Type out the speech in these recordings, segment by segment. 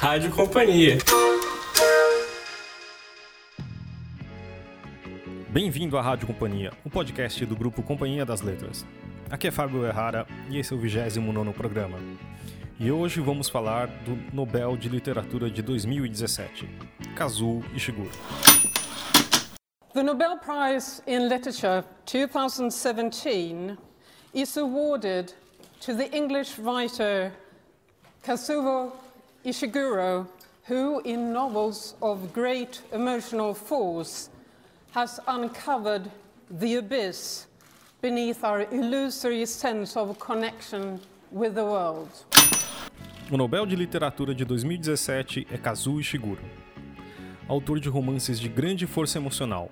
Rádio Companhia. Bem-vindo à Rádio Companhia, o podcast do grupo Companhia das Letras. Aqui é Fábio Errara e esse é o 29 programa. E hoje vamos falar do Nobel de Literatura de 2017, Kazuo Ishiguro. The Nobel Prize in Literature 2017 is awarded to the English writer Kazuo Ishiguro, who, in novels of great emotional force, has uncovered the abyss beneath our illusory sense of connection with the world. O Nobel de Literatura de 2017 é Kazuo Ishiguro, autor de romances de grande força emocional,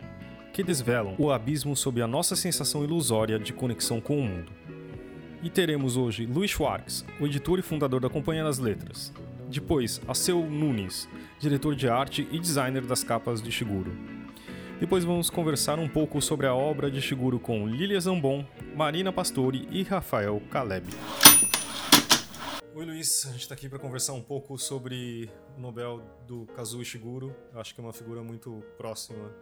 que desvelam o abismo sob a nossa sensação ilusória de conexão com o mundo. E teremos hoje Luiz Schwartz, o editor e fundador da Companhia das Letras. Depois, Alceu Nunes, diretor de arte e designer das capas de Shiguro. Depois vamos conversar um pouco sobre a obra de Shiguro com Lilia Zambon, Marina Pastore e Rafael Caleb. Oi Luiz, a gente está aqui para conversar um pouco sobre o Nobel do Kazuo Ishiguro. Eu acho que é uma figura muito próxima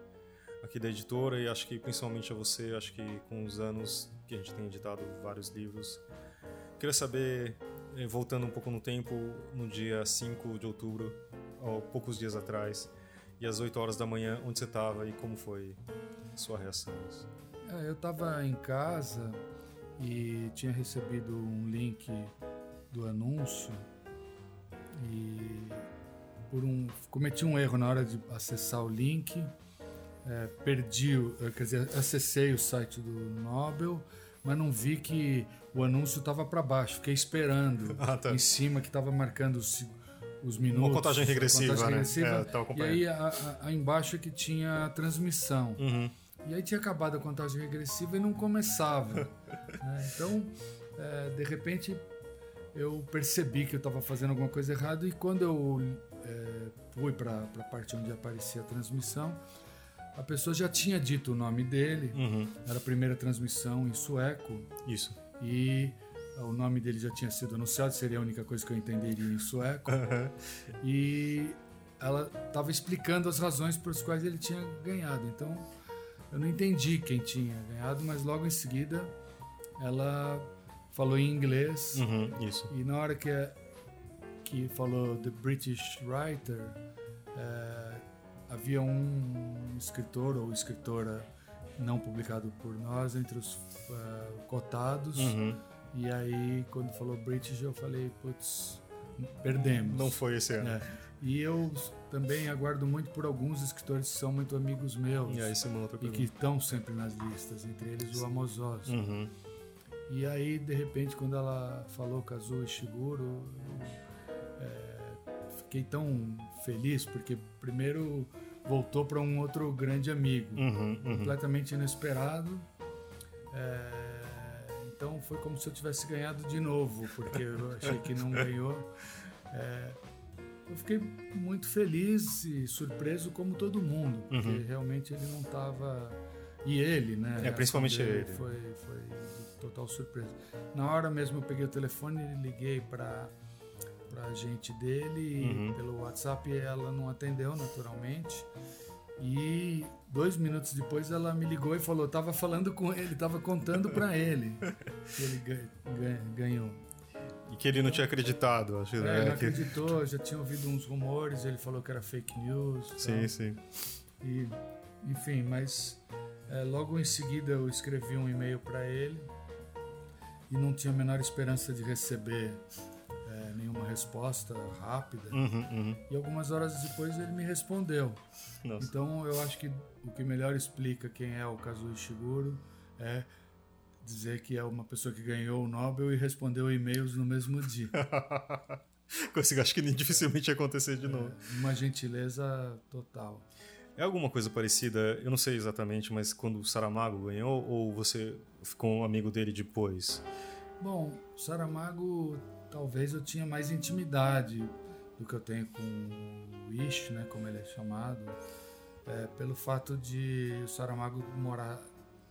aqui da editora e acho que principalmente a você, acho que com os anos que a gente tem editado vários livros. Queria saber, voltando um pouco no tempo, no dia 5 de outubro, ou poucos dias atrás, e às 8 horas da manhã, onde você estava e como foi a sua reação? É, eu estava em casa e tinha recebido um link do anúncio e por um cometi um erro na hora de acessar o link é, perdi, quer dizer, acessei o site do Nobel, mas não vi que o anúncio estava para baixo. Fiquei esperando ah, tá. em cima que estava marcando os, os minutos. Uma contagem regressiva, contagem né? regressiva. É, e aí a, a, a embaixo é que tinha a transmissão. Uhum. E aí tinha acabado a contagem regressiva e não começava. né? Então, é, de repente, eu percebi que eu estava fazendo alguma coisa errada e quando eu é, fui para a parte onde aparecia a transmissão, a pessoa já tinha dito o nome dele, uhum. era a primeira transmissão em sueco. Isso. E o nome dele já tinha sido anunciado, seria a única coisa que eu entenderia em sueco. Uhum. E ela estava explicando as razões pelas quais ele tinha ganhado. Então eu não entendi quem tinha ganhado, mas logo em seguida ela falou em inglês. Uhum, isso. E na hora que, que falou The British Writer. É, havia um escritor ou escritora não publicado por nós entre os uh, cotados. Uhum. E aí, quando falou British, eu falei, putz, perdemos. Não foi esse ano. É. E eu também aguardo muito por alguns escritores que são muito amigos meus. E, aí, e que estão sempre nas listas, entre eles o Amos Oz. Uhum. E aí, de repente, quando ela falou Kazuo Ishiguro, é, fiquei tão feliz, porque primeiro voltou para um outro grande amigo, uhum, uhum. completamente inesperado. É, então foi como se eu tivesse ganhado de novo, porque eu achei que não ganhou. É, eu fiquei muito feliz e surpreso, como todo mundo, porque uhum. realmente ele não estava. E ele, né? É, principalmente ele. Foi, foi total surpresa. Na hora mesmo eu peguei o telefone e liguei para para a gente dele uhum. pelo WhatsApp ela não atendeu naturalmente. E dois minutos depois ela me ligou e falou: tava falando com ele, tava contando para ele que ele ganhou. E que ele não tinha acreditado, acho. É, né? não acreditou, já tinha ouvido uns rumores, ele falou que era fake news. Sim, então. sim. E, enfim, mas é, logo em seguida eu escrevi um e-mail para ele e não tinha a menor esperança de receber nenhuma resposta rápida. Uhum, uhum. E algumas horas depois ele me respondeu. Nossa. Então eu acho que o que melhor explica quem é o Kazuo Ishiguro é dizer que é uma pessoa que ganhou o Nobel e respondeu e-mails no mesmo dia. Que acho que dificilmente ia acontecer de novo. É, uma gentileza total. É alguma coisa parecida, eu não sei exatamente, mas quando o Saramago ganhou ou você ficou um amigo dele depois? Bom, Saramago talvez eu tinha mais intimidade do que eu tenho com o Ish, né, como ele é chamado, é, pelo fato de o Saramago morar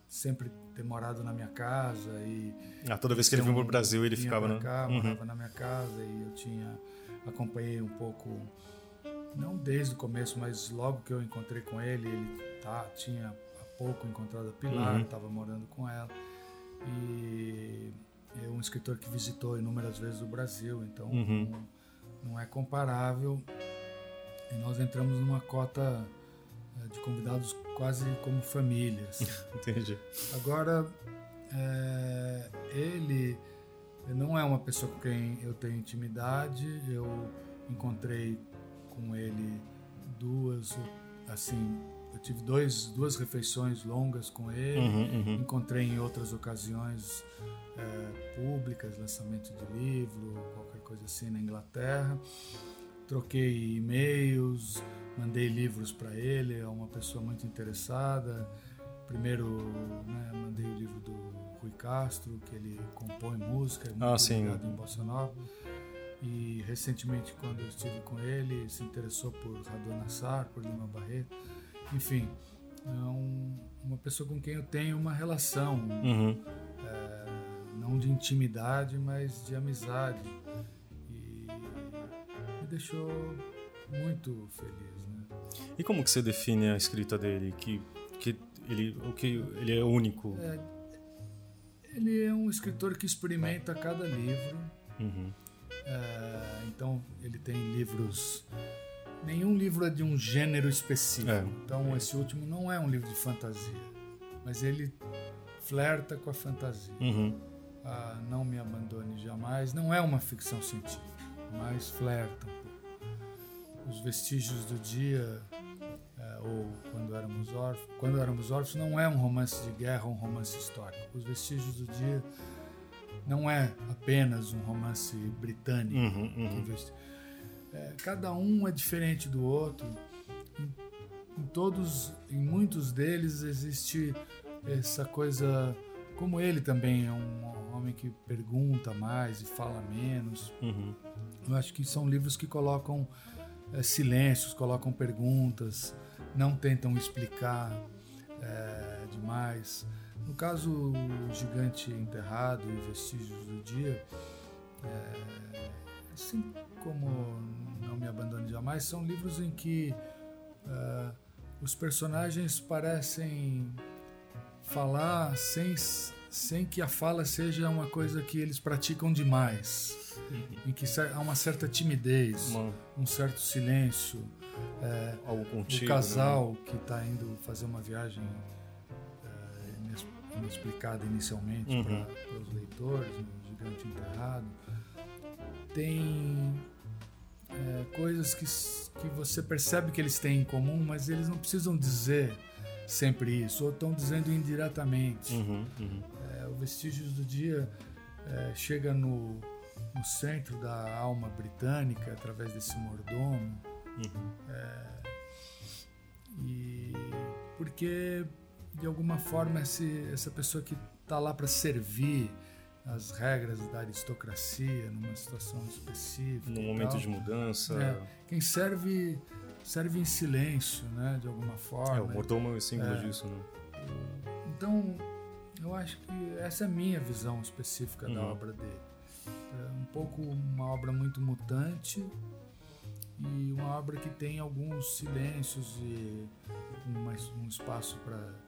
sempre ter morado na minha casa e ah, toda vez que ele veio para o Brasil ele ficava na cá, uhum. morava na minha casa e eu tinha acompanhei um pouco não desde o começo mas logo que eu encontrei com ele ele tá tinha há pouco encontrado a Pilar estava uhum. morando com ela e é um escritor que visitou inúmeras vezes o Brasil então uhum. não, não é comparável e nós entramos numa cota é, de convidados quase como famílias. Entendi. Agora, é, ele não é uma pessoa com quem eu tenho intimidade. Eu encontrei com ele duas, assim, eu tive dois, duas refeições longas com ele. Uhum, uhum. Encontrei em outras ocasiões é, públicas, lançamento de livro, qualquer coisa assim na Inglaterra. Troquei e-mails mandei livros para ele, é uma pessoa muito interessada. Primeiro, né, mandei o livro do Rui Castro, que ele compõe música, é muito ah, sim. em Bossa Nova. E recentemente, quando eu estive com ele, se interessou por Radon Nassar, por Lima Barreto. Enfim, é um, uma pessoa com quem eu tenho uma relação, uhum. é, não de intimidade, mas de amizade. E me deixou muito feliz. E como que você define a escrita dele? Que, que ele, o que ele é único? É, ele é um escritor que experimenta cada livro. Uhum. É, então ele tem livros. Nenhum livro é de um gênero específico. É. Então esse último não é um livro de fantasia, mas ele flerta com a fantasia. Uhum. Ah, não me abandone jamais. Não é uma ficção científica, mas flerta os vestígios do dia é, ou quando éramos órfãos. Quando éramos órfãos não é um romance de guerra, um romance histórico. Os vestígios do dia não é apenas um romance britânico. Uhum, uhum. É, cada um é diferente do outro. Em, em, todos, em muitos deles existe essa coisa. Como ele também é um homem que pergunta mais e fala menos. Uhum. Eu acho que são livros que colocam é, silêncios, colocam perguntas, não tentam explicar é, demais. No caso o Gigante Enterrado e Vestígios do Dia, é, assim como Não Me Abandone Jamais, são livros em que é, os personagens parecem falar sem, sem que a fala seja uma coisa que eles praticam demais em que há uma certa timidez, uma... um certo silêncio. É, Algo contigo, o casal né? que está indo fazer uma viagem é, inexplicada inicialmente uhum. para os leitores, no né, Gigante Enterrado, tem é, coisas que, que você percebe que eles têm em comum, mas eles não precisam dizer sempre isso, ou estão dizendo indiretamente. Uhum, uhum. É, o Vestígios do Dia é, chega no no centro da alma britânica através desse mordomo. Uhum. É, e porque de alguma forma esse, essa pessoa que está lá para servir as regras da aristocracia numa situação específica. Num momento tal, de mudança. É, quem serve serve em silêncio, né, de alguma forma. É, o mordomo é o símbolo é, disso, né? Então, eu acho que essa é a minha visão específica uhum. da obra dele. É um pouco uma obra muito mutante e uma obra que tem alguns silêncios e um, um espaço para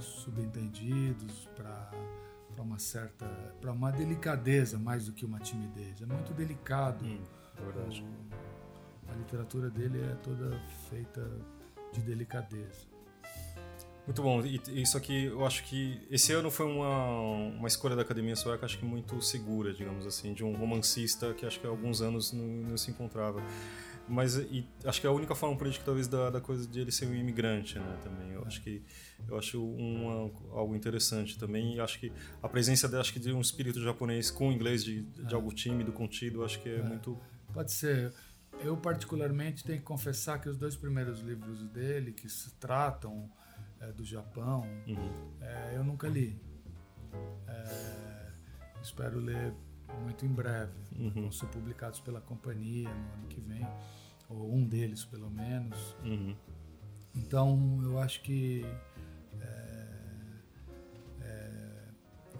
subentendidos, para uma certa. para uma delicadeza mais do que uma timidez. É muito delicado. Hum, verdade. O, a literatura dele é toda feita de delicadeza. Muito bom. E isso aqui, eu acho que esse ano foi uma, uma escolha da Academia Sueca, acho que muito segura, digamos assim, de um romancista que acho que há alguns anos não, não se encontrava. Mas e, acho que é a única forma política, talvez, da, da coisa de ele ser um imigrante, né, também. Eu acho que eu acho uma, algo interessante também. E acho que a presença de, acho que de um espírito japonês com inglês, de, de algo tímido, contido, acho que é, é muito... Pode ser. Eu, particularmente, tenho que confessar que os dois primeiros livros dele, que se tratam é, do Japão, uhum. é, eu nunca li. É, espero ler muito em breve. Uhum. Vão ser publicados pela companhia no ano que vem, ou um deles pelo menos. Uhum. Então eu acho que é, é,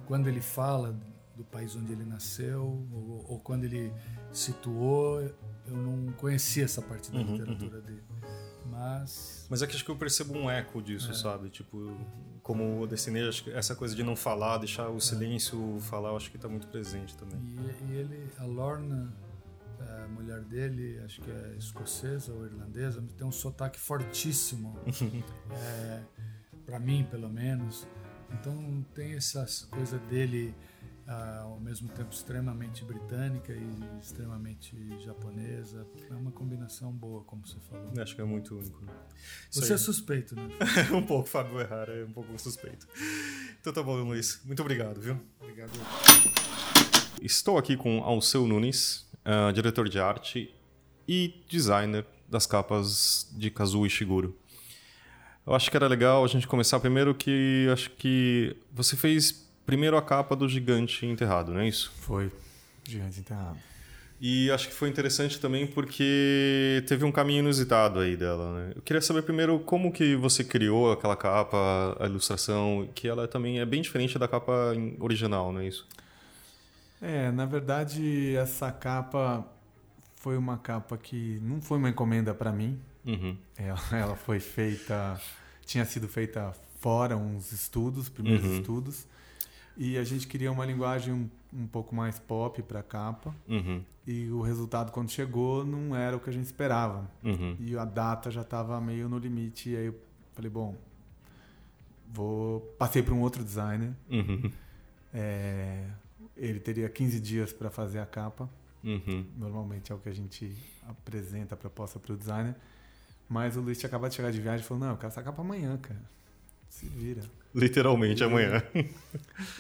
quando ele fala do país onde ele nasceu, ou, ou, quando ele situou, eu não conhecia essa parte da uhum, literatura uhum. dele. Mas Mas é que acho que eu percebo um eco disso, sabe? Tipo, como o Destiné, acho que essa coisa de não falar, deixar o silêncio falar, eu acho que tá muito presente também. E, e ele, a Lorna, a mulher dele, acho que é escocesa ou irlandesa, tem um sotaque fortíssimo, é, para mim pelo menos. Então tem essa coisa dele ao mesmo tempo extremamente britânica e extremamente japonesa. É uma combinação boa, como você falou. Acho que é muito único. Né? Você é suspeito, né? um pouco, Fábio Errara é um pouco suspeito. Então tá bom, Luiz. Muito obrigado, viu? Obrigado. Estou aqui com Alceu Nunes, ah, diretor de arte e designer das capas de Kazuo Ishiguro. Eu acho que era legal a gente começar primeiro que acho que você fez primeiro a capa do Gigante Enterrado, não é isso? Foi. Gigante enterrado. E acho que foi interessante também porque teve um caminho inusitado aí dela, né? Eu queria saber primeiro como que você criou aquela capa, a ilustração, que ela também é bem diferente da capa original, não é isso? É, na verdade, essa capa foi uma capa que não foi uma encomenda para mim. Uhum. Ela, ela foi feita, tinha sido feita fora uns estudos, primeiros Uhum. estudos, e a gente queria uma linguagem um, um pouco mais pop para a capa. Uhum. E o resultado quando chegou não era o que a gente esperava. Uhum. E a data já estava meio no limite. E aí eu falei, bom, vou passei para um outro designer. Uhum. É, ele teria 15 dias para fazer a capa. Uhum. Normalmente é o que a gente apresenta a proposta para o designer. Mas o Luiz tinha acabado de chegar de viagem e falou: Não, eu quero essa capa amanhã, cara. Se vira. Literalmente amanhã.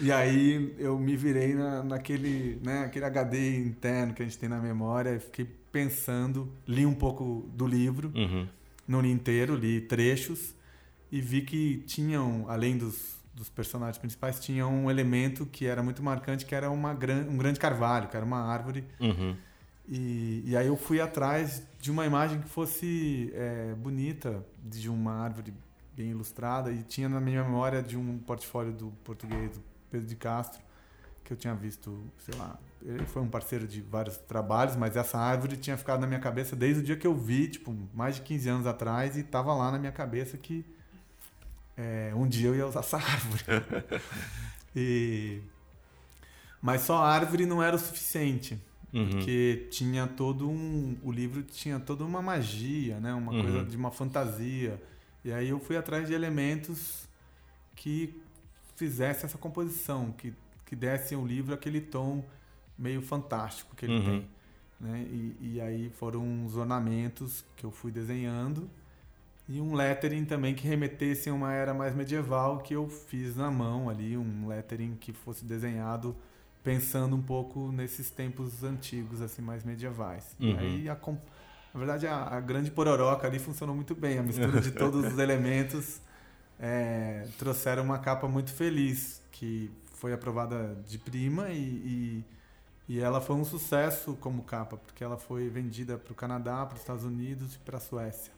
E aí eu me virei na, naquele, né, aquele HD interno que a gente tem na memória. e Fiquei pensando, li um pouco do livro. Uhum. não li inteiro, li trechos e vi que tinham, além dos, dos personagens principais, tinha um elemento que era muito marcante, que era uma gran, um grande carvalho, que era uma árvore. Uhum. E, e aí eu fui atrás de uma imagem que fosse é, bonita, de uma árvore bem ilustrada, e tinha na minha memória de um portfólio do português, do Pedro de Castro, que eu tinha visto, sei lá, ele foi um parceiro de vários trabalhos, mas essa árvore tinha ficado na minha cabeça desde o dia que eu vi, tipo, mais de 15 anos atrás, e estava lá na minha cabeça que é, um dia eu ia usar essa árvore. e... Mas só a árvore não era o suficiente. Uhum. Porque tinha todo um. O livro tinha toda uma magia, né? Uma Uhum. coisa de uma fantasia. E aí eu fui atrás de elementos que fizessem essa composição, que, que dessem ao livro aquele tom meio fantástico que ele Uhum. tem. Né? E, e aí foram os ornamentos que eu fui desenhando e um lettering também que remetesse a uma era mais medieval que eu fiz na mão ali, um lettering que fosse desenhado pensando um pouco nesses tempos antigos, assim, mais medievais. E Uhum. aí, a, na verdade, a, a grande pororoca ali funcionou muito bem. A mistura de todos os elementos é, trouxeram uma capa muito feliz, que foi aprovada de prima e, e, e ela foi um sucesso como capa, porque ela foi vendida para o Canadá, para os Estados Unidos e para a Suécia.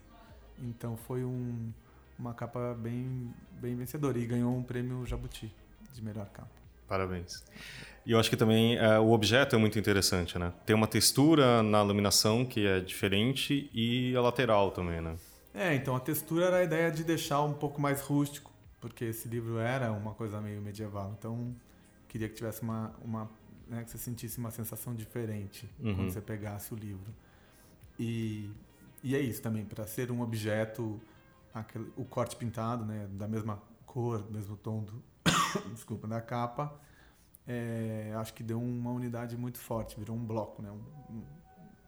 Então foi um, uma capa bem, bem vencedora e ganhou um prêmio Jabuti de melhor capa. Parabéns. E eu acho que também é, o objeto é muito interessante, né? Tem uma textura na iluminação que é diferente e a lateral também, né? É, então a textura era a ideia de deixar um pouco mais rústico, porque esse livro era uma coisa meio medieval. Então queria que tivesse uma, uma né, que você sentisse uma sensação diferente Uhum. quando você pegasse o livro. E, e é isso também, para ser um objeto, aquele, o corte pintado, né, da mesma cor, mesmo tom do, desculpa, da capa, é, acho que deu uma unidade muito forte, virou um bloco, né, um- um-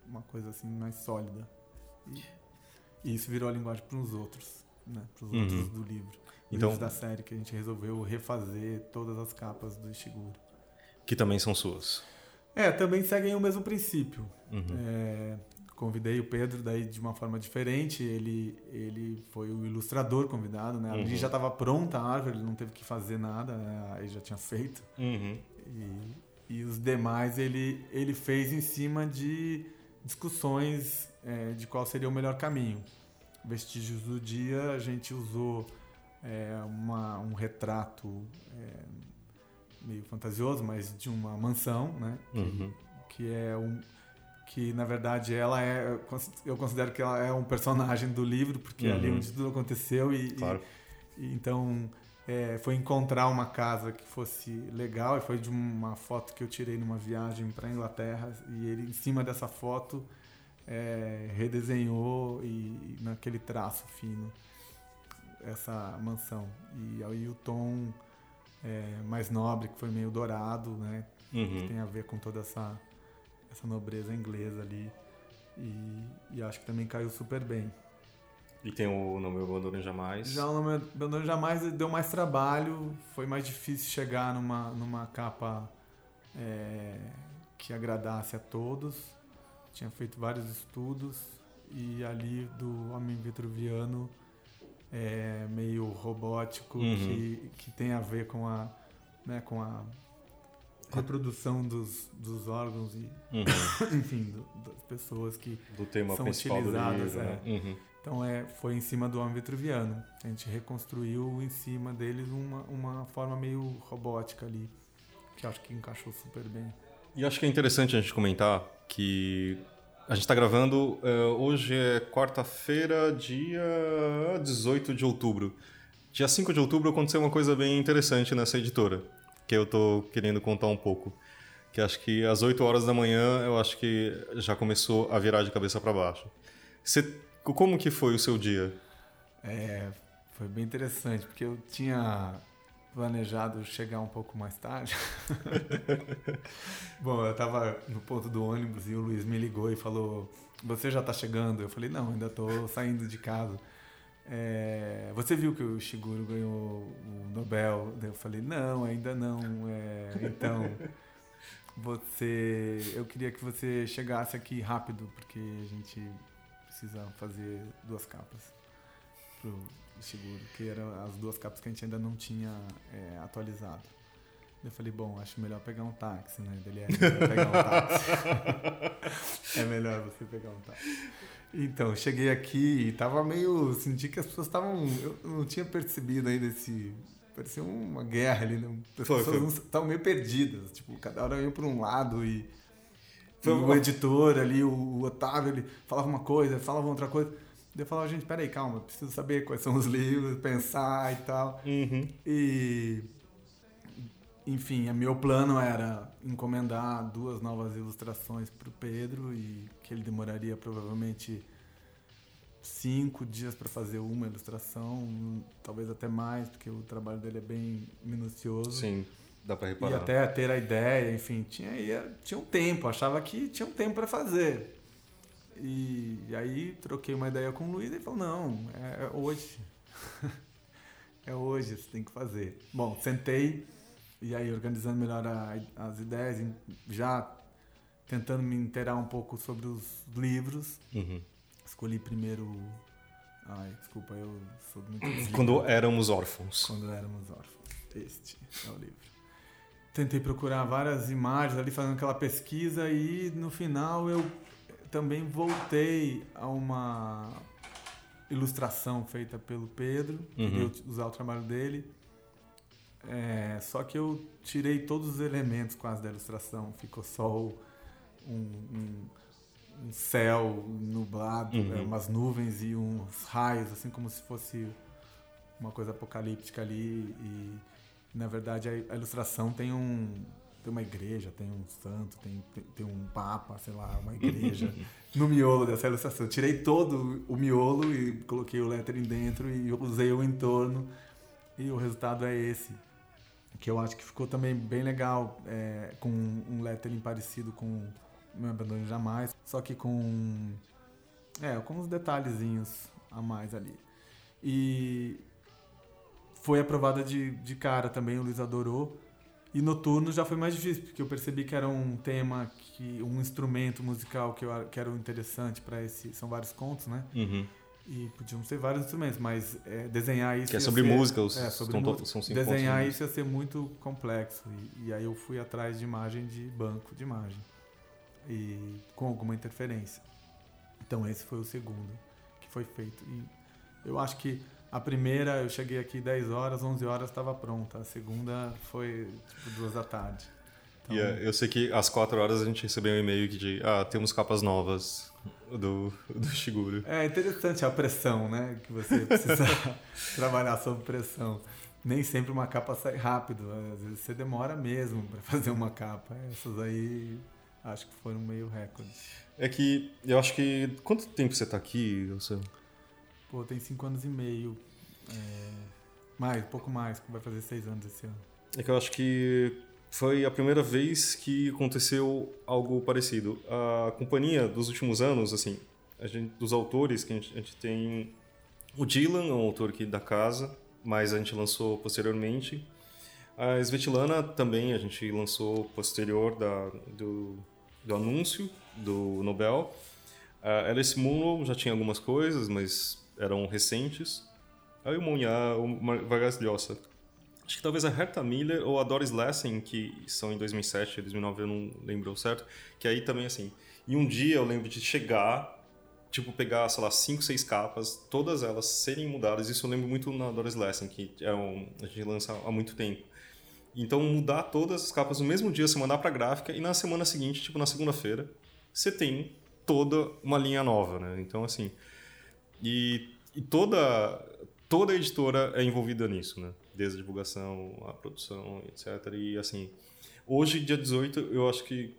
uma coisa assim mais sólida. E, e isso virou a linguagem para os outros, né, para os Uhum. outros do livro. Então- Livros da série que a gente resolveu refazer todas as capas do Ishiguro. Que também são suas. É, também seguem o mesmo princípio. Uhum. É, convidei o Pedro daí de uma forma diferente. Ele, ele foi o ilustrador convidado, né? Ali Uhum. já estava pronta a árvore, ele não teve que fazer nada, né? aí já tinha feito. Uhum. E, e os demais ele, ele fez em cima de discussões é, de qual seria o melhor caminho. Vestígios do dia, a gente usou é, uma, um retrato é, meio fantasioso, mas de uma mansão, né? Uhum. Que, que é um que na verdade ela é eu considero que ela é um personagem do livro porque é ali Uhum. onde tudo aconteceu e, Claro. e- e então é, foi encontrar uma casa que fosse legal e foi de uma foto que eu tirei numa viagem para Inglaterra e ele em cima dessa foto é, redesenhou e, naquele traço fino essa mansão e aí o tom é, mais nobre que foi meio dourado né Uhum. tem a ver com toda essa, essa nobreza inglesa ali. E, e acho que também caiu super bem. E tem o Não Me Abandonem Jamais. Já o nome Abandone Jamais deu mais trabalho, foi mais difícil chegar numa, numa capa é, que agradasse a todos. Tinha feito vários estudos e ali do Homem Vitruviano é meio robótico, Uhum. que, que tem a ver com a, né, com a reprodução dos, dos órgãos e, Uhum. enfim, do- das pessoas que Do tema São principal do utilizadas, livro, né? Uhum. Então é, foi em cima do homem vitruviano. A gente reconstruiu em cima deles uma, uma forma meio robótica ali, que acho que encaixou super bem. E acho que é interessante a gente comentar que a gente está gravando, eh, hoje é quarta-feira, dia 18 de outubro. Dia 5 de outubro aconteceu uma coisa bem interessante nessa editora, que eu tô querendo contar um pouco. Que acho que às 8 horas da manhã, eu acho que já começou a virar de cabeça para baixo. Você, como que foi o seu dia? É, foi bem interessante, porque eu tinha planejado chegar um pouco mais tarde. Bom, eu estava no ponto do ônibus e o Luiz me ligou e falou: Você já está chegando? Eu falei: Não, ainda estou saindo de casa. É, você viu que o Shiguro ganhou o Nobel? Eu falei: Não, ainda não. É, então, você, eu queria que você chegasse aqui rápido, porque a gente precisa fazer duas capas pro seguro, que eram as duas capas que a gente ainda não tinha é, atualizado. Eu falei, bom, acho melhor pegar um táxi, né? Ele é melhor pegar um táxi. é melhor você pegar um táxi. Então, cheguei aqui e tava meio. Senti que as pessoas estavam. Eu não tinha percebido ainda esse. Parecia uma guerra ali, né? As Foi, pessoas estavam meio perdidas. Tipo, cada hora ia por um lado e. Foi o editor ali, o, Otávio, ele falava uma coisa, falava outra coisa. Daí eu falava, gente, peraí, calma, preciso saber quais são os livros, pensar e tal. Uhum. E, enfim, o meu plano era encomendar duas novas ilustrações para o Pedro e que ele demoraria provavelmente cinco dias para fazer uma ilustração, talvez até mais, porque o trabalho dele é bem minucioso. Sim, dá para E reparar. até ter a ideia, enfim, tinha, ia- tinha um tempo, achava que tinha um tempo para fazer. E, e aí troquei uma ideia com o Luiz e ele falou, não, é, é hoje. é hoje, você tem que fazer. Bom, sentei e aí organizando melhor a- as ideias, já tentando me inteirar um pouco sobre os livros. Uhum. Escolhi primeiro... Ai, desculpa, eu sou muito... desligado. Quando éramos órfãos. Quando éramos órfãos. Este é o livro. Tentei procurar várias imagens ali, fazendo aquela pesquisa, e no final eu também voltei a uma ilustração feita pelo Pedro, queria Uhum. usar o trabalho dele. É, só que eu tirei todos os elementos quase da ilustração, ficou só um, um- um céu nublado, Uhum. é, umas nuvens e uns raios, assim como se fosse uma coisa apocalíptica ali e na verdade a, a ilustração tem um tem uma igreja, tem um santo, tem, tem, tem um papa, sei lá, uma igreja no miolo dessa ilustração. Eu tirei todo o miolo e coloquei o lettering dentro e usei o entorno e o resultado é esse. Que eu acho que ficou também bem legal, é, com um lettering parecido com Meu Abandono Jamais, só que com, é, com uns detalhezinhos a mais ali. E foi aprovada de, de cara também, o Luiz adorou. E Noturno já foi mais difícil, porque eu percebi que era um tema, que um instrumento musical que, eu, que era interessante para esse. São vários contos, né? Uhum. E podiam ser vários instrumentos, mas é, desenhar isso. Que é sobre ser- música, os- é, sobre música. são cinco Desenhar contos, isso ia ser muito complexo. E, e aí eu fui atrás de imagem de banco de imagem. E com alguma interferência. Então esse foi o segundo que foi feito. E eu acho que A primeira eu cheguei aqui 10 horas, 11 horas estava pronta. A segunda foi tipo duas da tarde. Então... Yeah, eu sei que às 4 horas a gente recebeu um e-mail de ah, temos capas novas do, do Shiguro. É interessante a pressão, né? Que você precisa trabalhar sob pressão. Nem sempre uma capa sai rápido, às vezes você demora mesmo para fazer uma capa. Essas aí acho que foram meio recorde. É que eu acho que. Quanto tempo você está aqui, você? Pô, tem cinco anos e meio. É... Mais, pouco mais, vai fazer seis anos esse ano. É que eu acho que foi a primeira vez que aconteceu algo parecido. A companhia dos últimos anos, assim, a gente, dos autores que a gente, a gente tem o Dylan, é um autor aqui da casa, mas a gente lançou posteriormente. A Svetlana também a gente lançou posterior da, do, do anúncio do Nobel. A Alice Munro já tinha algumas coisas, mas eram recentes. Aí o Monha, o Vargas Llosa acho que talvez a Herta Miller ou a Doris Lessing, que são em 2007, 2009, eu não lembro certo, que aí também, assim, e um dia eu lembro de chegar, tipo, pegar, sei lá, cinco, seis capas, todas elas serem mudadas, isso eu lembro muito na Doris Lessing, que é um, a gente lança há muito tempo. Então, mudar todas as capas no mesmo dia, você mandar para gráfica, e na semana seguinte, tipo, na segunda-feira, você tem toda uma linha nova, né? Então, assim, e, e toda, toda editora é envolvida nisso, né? desde a divulgação, a produção, etc. E assim, hoje, dia 18, eu acho que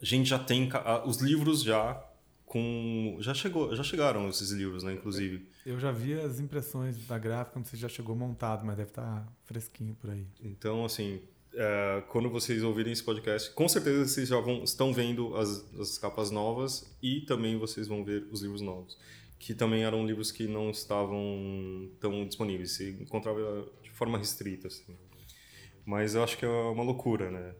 a gente já tem os livros já com já chegou, já chegaram esses livros, né, inclusive. Eu já vi as impressões da gráfica, não sei se já chegou montado, mas deve estar tá fresquinho por aí. Então, assim, é, quando vocês ouvirem esse podcast, com certeza vocês já vão, estão vendo as, as capas novas e também vocês vão ver os livros novos que também eram livros que não estavam tão disponíveis, se encontrava de forma restrita, assim. Mas eu acho que é uma loucura, né?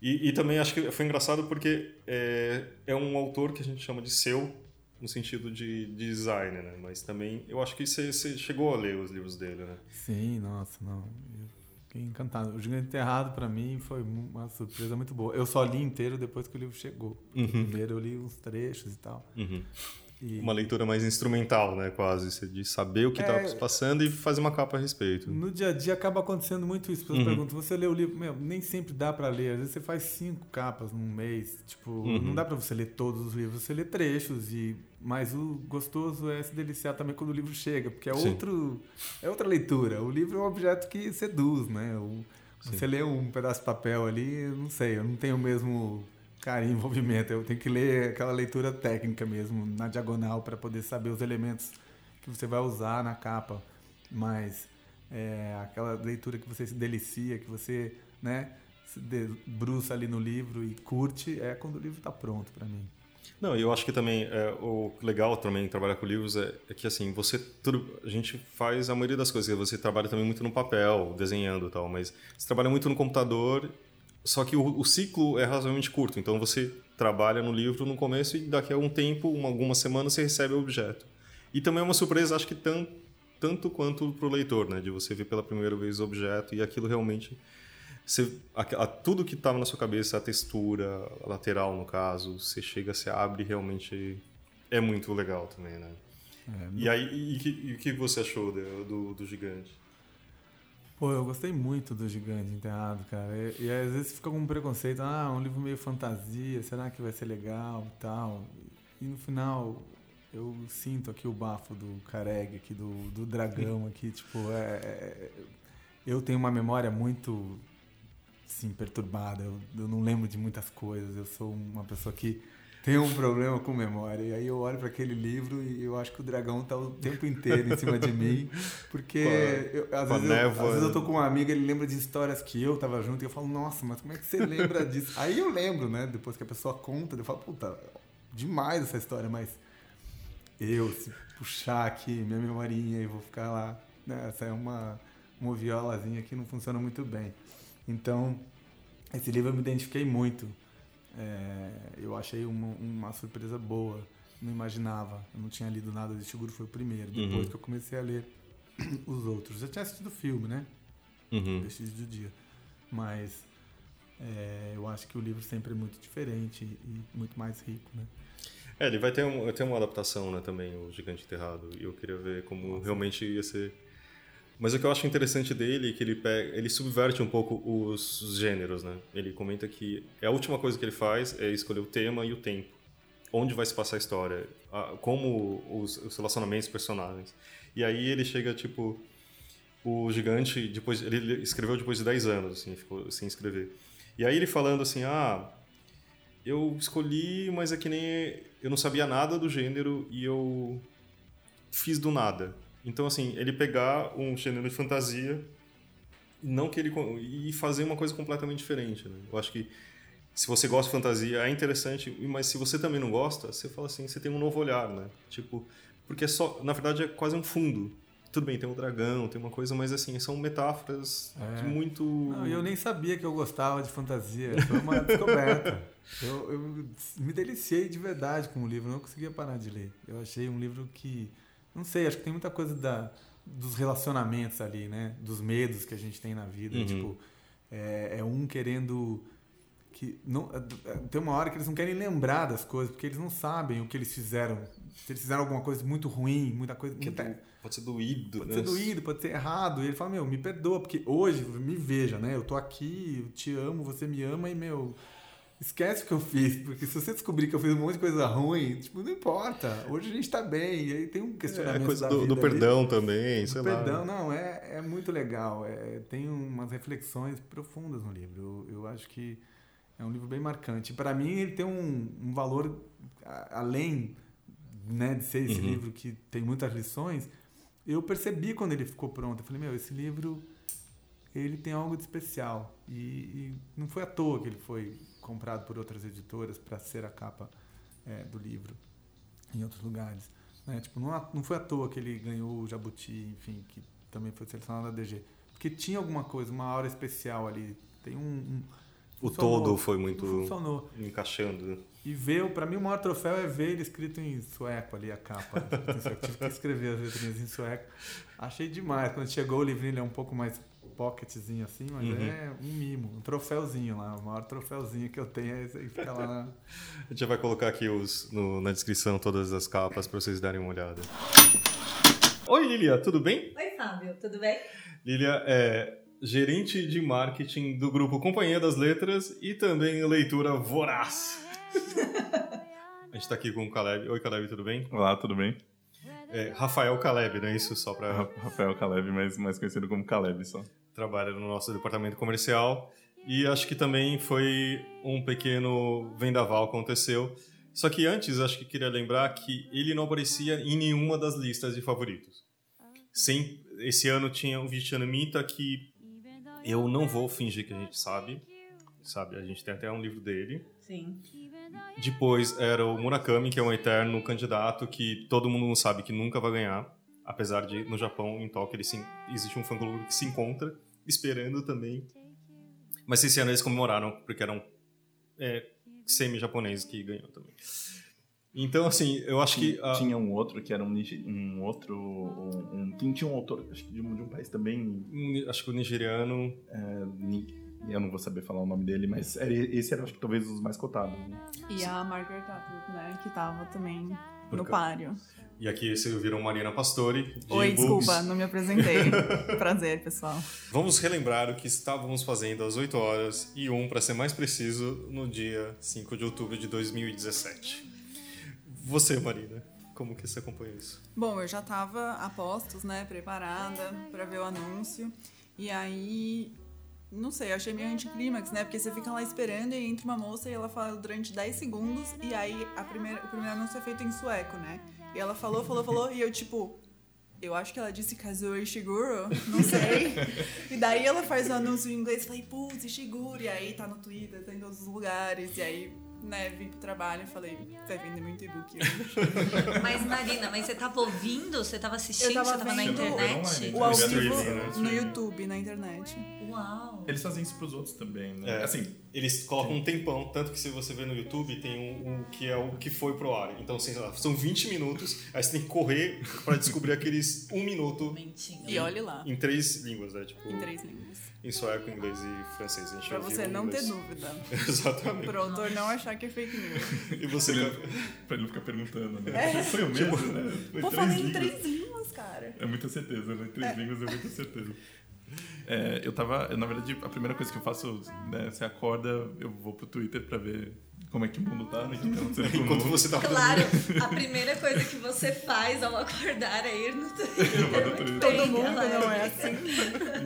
E, e também acho que foi engraçado porque é, é um autor que a gente chama de seu, no sentido de, de design, né? Mas também eu acho que você, você chegou a ler os livros dele, né? Sim, nossa, não. Eu fiquei encantado. O Gigante Enterrado, para mim, foi uma surpresa muito boa. Eu só li inteiro depois que o livro chegou. Uhum. Primeiro eu li uns trechos e tal. Uhum. E... Uma leitura mais instrumental, né? Quase. De saber o que está é... passando e fazer uma capa a respeito. No dia a dia acaba acontecendo muito isso. As pessoas uhum. perguntam, você lê o livro? Meu, nem sempre dá para ler. Às vezes você faz cinco capas num mês. Tipo, uhum. não dá para você ler todos os livros. Você lê trechos. e Mas o gostoso é se deliciar também quando o livro chega. Porque é, outro, é outra leitura. O livro é um objeto que seduz, né? O, você lê um pedaço de papel ali, não sei, eu não tenho o mesmo Cara, envolvimento. Eu tenho que ler aquela leitura técnica mesmo, na diagonal, para poder saber os elementos que você vai usar na capa. Mas é, aquela leitura que você se delicia, que você né, se debruça ali no livro e curte, é quando o livro está pronto para mim. Não, eu acho que também é, o legal também trabalhar com livros é, é, que assim você tudo, a gente faz a maioria das coisas. Você trabalha também muito no papel, desenhando e tal, mas você trabalha muito no computador só que o, o, ciclo é razoavelmente curto, então você trabalha no livro no começo e daqui a um tempo, uma, algumas semanas, você recebe o objeto. E também é uma surpresa, acho que tão, tanto quanto para o leitor, né? De você ver pela primeira vez o objeto e aquilo realmente... Você, a, a, tudo que estava na sua cabeça, a textura, a lateral no caso, você chega, você abre realmente é muito legal também, né? É, e aí, e o que você achou do, do, do gigante? Pô, eu gostei muito do Gigante Enterrado, cara. E, e, às vezes fica com um preconceito, ah, um livro meio fantasia, será que vai ser legal e tal. E no final eu sinto aqui o bafo do Careg, aqui do, do dragão aqui, tipo, é, é, eu tenho uma memória muito, sim, perturbada. Eu, eu não lembro de muitas coisas. Eu sou uma pessoa que tenho um problema com memória. E aí eu olho para aquele livro e eu acho que o dragão tá o tempo inteiro em cima de mim. Porque eu, às, vezes eu, às, vezes eu, tô com uma amiga, ele lembra de histórias que eu tava junto e eu falo, nossa, mas como é que você lembra disso? aí eu lembro, né? Depois que a pessoa conta, eu falo, puta, demais essa história, mas eu, se puxar aqui minha memorinha e vou ficar lá. Né? Essa é uma, uma violazinha que não funciona muito bem. Então, esse livro eu me identifiquei muito é, eu achei uma, uma, surpresa boa. Não imaginava. Eu não tinha lido nada de Shiguro, foi o primeiro. Depois uhum. que eu comecei a ler os outros. Eu tinha assistido o filme, né? Uhum. Vestígios do Dia. Mas é, eu acho que o livro sempre é muito diferente e muito mais rico, né? É, ele vai ter, um, ter uma adaptação, né, também, o Gigante Enterrado. E eu queria ver como Nossa. realmente ia ser. Mas o que eu acho interessante dele é que ele, pega, ele subverte um pouco os, os gêneros, né? Ele comenta que a última coisa que ele faz é escolher o tema e o tempo. Onde vai se passar a história. A, como os, os relacionamentos personagens. E aí ele chega, tipo... O Gigante, depois ele escreveu depois de 10 anos, assim, ficou sem escrever. E aí ele falando assim, ah, eu escolhi, mas é que nem eu não sabia nada do gênero e eu fiz do nada. Então assim, ele pegar um gênero de fantasia não que ele e fazer uma coisa completamente diferente, né? Eu acho que se você gosta de fantasia é interessante, mas se você também não gosta, você fala assim, você tem um novo olhar, né? Tipo, porque é só, na verdade é quase um fundo. Tudo bem, tem um dragão, tem uma coisa, mas assim, são metáforas é. muito. Não, eu nem sabia que eu gostava de fantasia. Foi uma descoberta. Eu, eu, me deliciei de verdade com o livro, não conseguia parar de ler. Eu achei um livro que. Não sei, acho que tem muita coisa da, dos relacionamentos ali, né? Dos medos que a gente tem na vida. Uhum. Tipo, é, é um querendo que não tem uma hora que eles não querem lembrar das coisas porque eles não sabem o que eles fizeram se eles fizeram alguma coisa muito ruim muita coisa muita, pode ser doído pode né? ser doído pode ser errado e ele fala meu me perdoa porque hoje me veja né eu tô aqui eu te amo você me ama e meu esquece o que eu fiz porque se você descobrir que eu fiz um monte de coisa ruim tipo não importa hoje a gente tá bem e aí tem um questionamento é, coisa do, do perdão ali. também sei perdão não é é muito legal é, tem umas reflexões profundas no livro eu, eu acho que é um livro bem marcante. Para mim, ele tem um, um valor além né, de ser esse uhum. livro que tem muitas lições. Eu percebi quando ele ficou pronto. Eu falei, meu, esse livro ele tem algo de especial. E, e não foi à toa que ele foi comprado por outras editoras para ser a capa é, do livro em outros lugares. Né? Tipo, não, não foi à toa que ele ganhou o Jabuti, enfim, que também foi selecionado da DG. Porque tinha alguma coisa, uma aura especial ali. Tem um, um o todo foi muito funcionou. encaixando. E ver, para mim, o maior troféu é ver ele escrito em sueco ali, a capa. Eu tive que escrever as letrinhas em sueco. Achei demais. Quando chegou o livrinho, ele é um pouco mais pocketzinho assim, mas uhum. é um mimo, um troféuzinho lá. O maior troféuzinho que eu tenho é esse aí, fica lá na... A gente vai colocar aqui os, no, na descrição todas as capas para vocês darem uma olhada. Oi, Lilia, tudo bem? Oi, Fábio, tudo bem? Lilia, é, gerente de marketing do grupo Companhia das Letras e também leitura voraz. A gente está aqui com o Caleb. Oi, Caleb, tudo bem? Olá, tudo bem? É, Rafael Caleb, não é isso? Só para Rafael Caleb, mais, mais conhecido como Caleb só. Trabalha no nosso departamento comercial e acho que também foi um pequeno vendaval aconteceu. Só que antes, acho que queria lembrar que ele não aparecia em nenhuma das listas de favoritos. Sem, esse ano tinha o Mita que eu não vou fingir que a gente sabe. Sabe, a gente tem até um livro dele. Sim. Depois era o Murakami, que é um eterno candidato que todo mundo sabe que nunca vai ganhar. Apesar de, no Japão, em Tóquio, ele sim, existe um fã-clube que se encontra, esperando também. Mas esse ano eles comemoraram, porque eram é, semi-japoneses que ganhou também. Então, assim, eu acho que. A... Tinha um outro que era um, um outro. Um, um, tinha um autor, acho que de um, de um país também. Acho que o nigeriano. É, eu não vou saber falar o nome dele, mas era, esse era, acho que talvez os mais cotados. Né? E a Margaret Atwood, né? Que tava também Por no páreo. E aqui vocês ouviram Marina Pastore. Oi, desculpa, não me apresentei. Prazer, pessoal. Vamos relembrar o que estávamos fazendo às 8 horas e 1, para ser mais preciso, no dia 5 de outubro de 2017. Você, Marina, como que você acompanha isso? Bom, eu já estava a postos, né, preparada para ver o anúncio. E aí, não sei, eu achei meio anticlímax, né? Porque você fica lá esperando e entra uma moça e ela fala durante 10 segundos e aí a primeira, o primeiro anúncio é feito em sueco, né? E ela falou, falou, falou e eu tipo, eu acho que ela disse Kazuo Ishiguro, não sei. e daí ela faz o anúncio em inglês e falei, putz, Ishiguro. E aí tá no Twitter, tá em todos os lugares. E aí né, vim pro trabalho e falei, vai vender muito e-book Mas Marina, mas você tava ouvindo? Você tava assistindo? Tava você tava na internet? O ao vivo no YouTube, na internet. Uau! Eles fazem isso pros outros também, né? É. Assim, eles colocam um tempão, tanto que se você ver no YouTube, tem um, um que é o que foi pro ar. Então, assim, são 20 minutos, aí você tem que correr para descobrir aqueles um minuto. E olhe lá. Em três línguas, né? Tipo, em três línguas. Em sueco, inglês e francês. A gente pra você não ter dúvida. Exatamente. Pro autor não achar que é fake news. e você... pra ele não ficar perguntando, né? É. Foi o mesmo, tipo, né? Foi Vou falar em três línguas, cara. É muita certeza, né? Três é. línguas é muita certeza. É, eu tava. Na verdade, a primeira coisa que eu faço, né, você acorda, eu vou pro Twitter pra ver como é que o mundo tá, né? Que Enquanto você tá Claro, a primeira coisa que você faz ao acordar é ir no Twitter. Eu vou no Twitter. Todo mundo não é assim.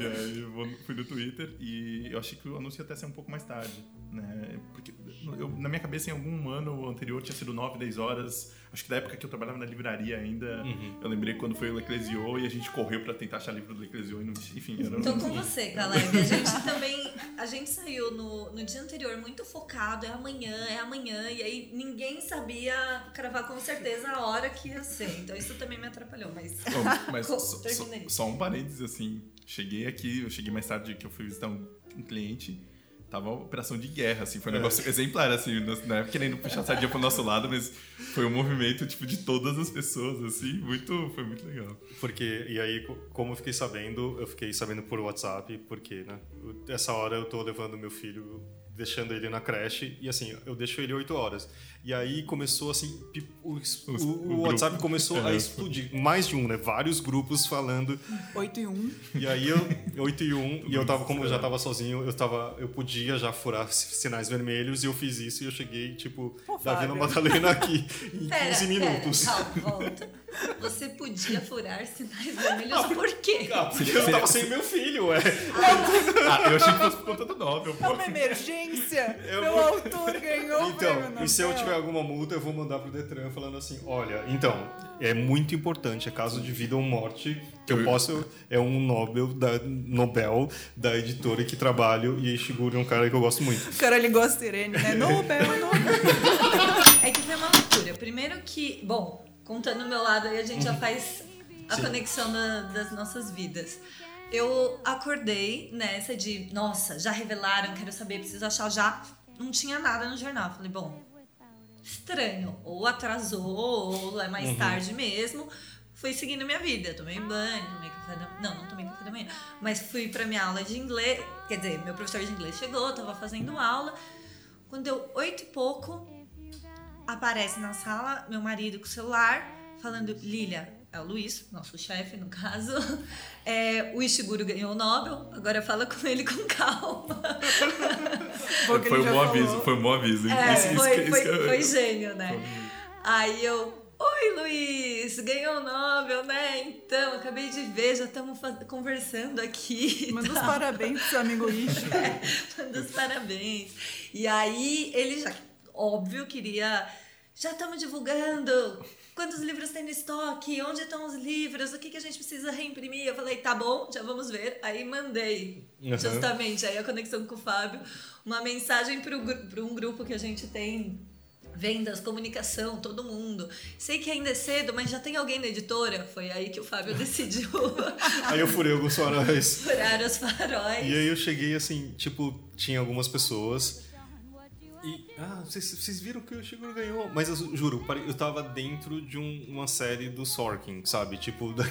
e aí eu vou, fui no Twitter e eu achei que o anúncio ia até ser um pouco mais tarde, né? Porque eu, na minha cabeça, em algum ano anterior, tinha sido 9, 10 horas Acho que da época que eu trabalhava na livraria ainda, uhum. eu lembrei quando foi o Leclesiot e a gente correu para tentar achar livro do Leclesiot e não, enfim, era Tô com você, Caleb. A gente também, a gente saiu no, no dia anterior muito focado, é amanhã, é amanhã, e aí ninguém sabia cravar com certeza a hora que ia ser. Então isso também me atrapalhou, mas, Bom, mas só, só, só um parênteses assim, cheguei aqui, eu cheguei mais tarde que eu fui visitar um, um cliente tava uma operação de guerra, assim, foi um é. negócio exemplar, assim, não é querendo puxar a sardinha pro nosso lado, mas foi um movimento, tipo, de todas as pessoas, assim, muito, foi muito legal. Porque, e aí, como eu fiquei sabendo, eu fiquei sabendo por WhatsApp, porque, né, essa hora eu tô levando meu filho deixando ele na creche e assim, eu deixo ele 8 horas. E aí começou assim, o, o, o WhatsApp começou a explodir. Mais de um, né? Vários grupos falando. 8 e 1. E aí eu, 8 e 1, e eu tava, como eu já tava sozinho, eu tava, eu podia já furar sinais vermelhos e eu fiz isso e eu cheguei, tipo, Pô, da Vila Madalena aqui em pera, 15 minutos. Pera, calma, volta. Você podia furar sinais vermelhos ah, por quê? Ah, porque eu tava sem meu filho, ué. Ah, eu achei que fosse por conta do Nobel. É uma emergência. Eu meu vou... autor ganhou Então, e se eu tiver alguma multa, eu vou mandar pro Detran falando assim, olha, então, é muito importante, é caso de vida ou morte, que eu posso... É um Nobel da, Nobel da editora que trabalho e Shiguro é um cara que eu gosto muito. O cara, ele gosta de Irene, né? Nobel, Nobel. É que foi uma loucura. Primeiro que, bom, contando o meu lado aí, a gente já faz a Sim. conexão da, das nossas vidas. Eu acordei nessa de, nossa, já revelaram, quero saber, preciso achar já. Não tinha nada no jornal. Falei, bom, estranho. Ou atrasou, ou é mais uhum. tarde mesmo. Fui seguindo minha vida. Tomei banho, tomei café da Não, não tomei café da manhã. Mas fui pra minha aula de inglês. Quer dizer, meu professor de inglês chegou, tava fazendo aula. Quando deu oito e pouco, aparece na sala meu marido com o celular, falando: Lilia, é o Luiz, nosso chefe no caso. É, o Ishiguro ganhou o Nobel, agora fala com ele com calma. foi um bom aviso, foi um bom aviso. É, isso, foi, isso, foi, isso, foi, gênio, né? Aí eu, oi Luiz, ganhou o Nobel, né? Então, acabei de ver, já estamos conversando aqui. Manda os parabéns pro seu amigo Ishi. É, manda os parabéns. E aí ele já, óbvio, queria já estamos divulgando quantos livros tem no estoque, onde estão os livros, o que, que a gente precisa reimprimir. Eu falei, tá bom, já vamos ver. Aí mandei, uhum. justamente, aí a conexão com o Fábio, uma mensagem para um grupo que a gente tem vendas, comunicação, todo mundo. Sei que ainda é cedo, mas já tem alguém na editora? Foi aí que o Fábio decidiu. aí eu furei alguns faróis. Furar os faróis. E aí eu cheguei assim, tipo, tinha algumas pessoas e, ah, vocês, vocês viram que o Shiguro ganhou. Mas eu juro, eu tava dentro de um, uma série do Sorkin, sabe? Tipo, da,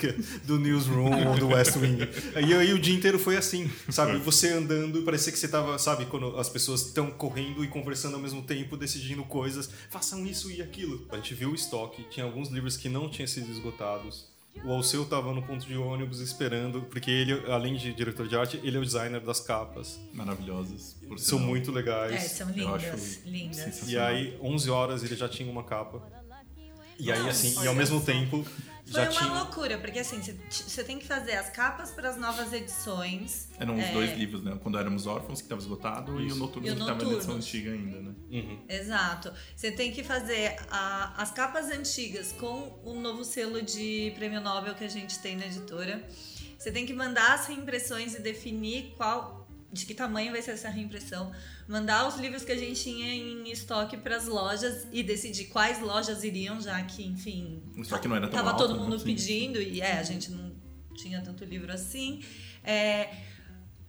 do Newsroom ou do West Wing. E aí o dia inteiro foi assim, sabe? Você andando, parecia que você tava, sabe? Quando as pessoas estão correndo e conversando ao mesmo tempo, decidindo coisas. Façam isso e aquilo. A gente viu o estoque, tinha alguns livros que não tinham sido esgotados. O Alceu estava no ponto de ônibus esperando, porque ele, além de diretor de arte, ele é o designer das capas. Maravilhosas. São muito legais. É, são lindas, lindas. E aí, 11 horas, ele já tinha uma capa. E aí, assim, e ao mesmo tempo, foi uma tinha... loucura, porque assim, você tem que fazer as capas para as novas edições. Eram os é... dois livros, né? Quando éramos órfãos, que estava esgotado, Isso. e o Noturno, que estava na edição antiga ainda, né? Uhum. Exato. Você tem que fazer a, as capas antigas com o novo selo de prêmio Nobel que a gente tem na editora. Você tem que mandar as reimpressões e definir qual de que tamanho vai ser essa reimpressão, mandar os livros que a gente tinha em estoque para as lojas e decidir quais lojas iriam, já que, enfim, o estoque não era tão tava alto, todo mundo né? pedindo e é, a gente não tinha tanto livro assim. É,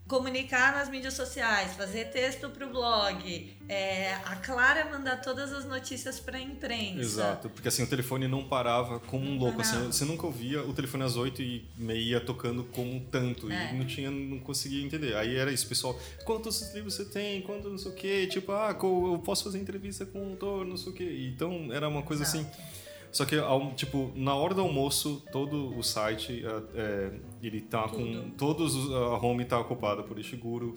comunicar nas mídias sociais, fazer texto para o blog, é, a Clara mandar todas as notícias para a imprensa. Exato, porque assim, o telefone não parava como um louco. Assim, você nunca ouvia o telefone às 8 e meia tocando como tanto. É. E não tinha, não conseguia entender. Aí era isso, pessoal. Quantos livros você tem? Quanto não sei o quê? Tipo, ah, eu posso fazer entrevista com o autor, não sei o quê. Então era uma coisa assim. Só que, tipo, na hora do almoço, todo o site, é, é, ele tá com... Tudo. Todos os, a home tá ocupada por Ishiguro.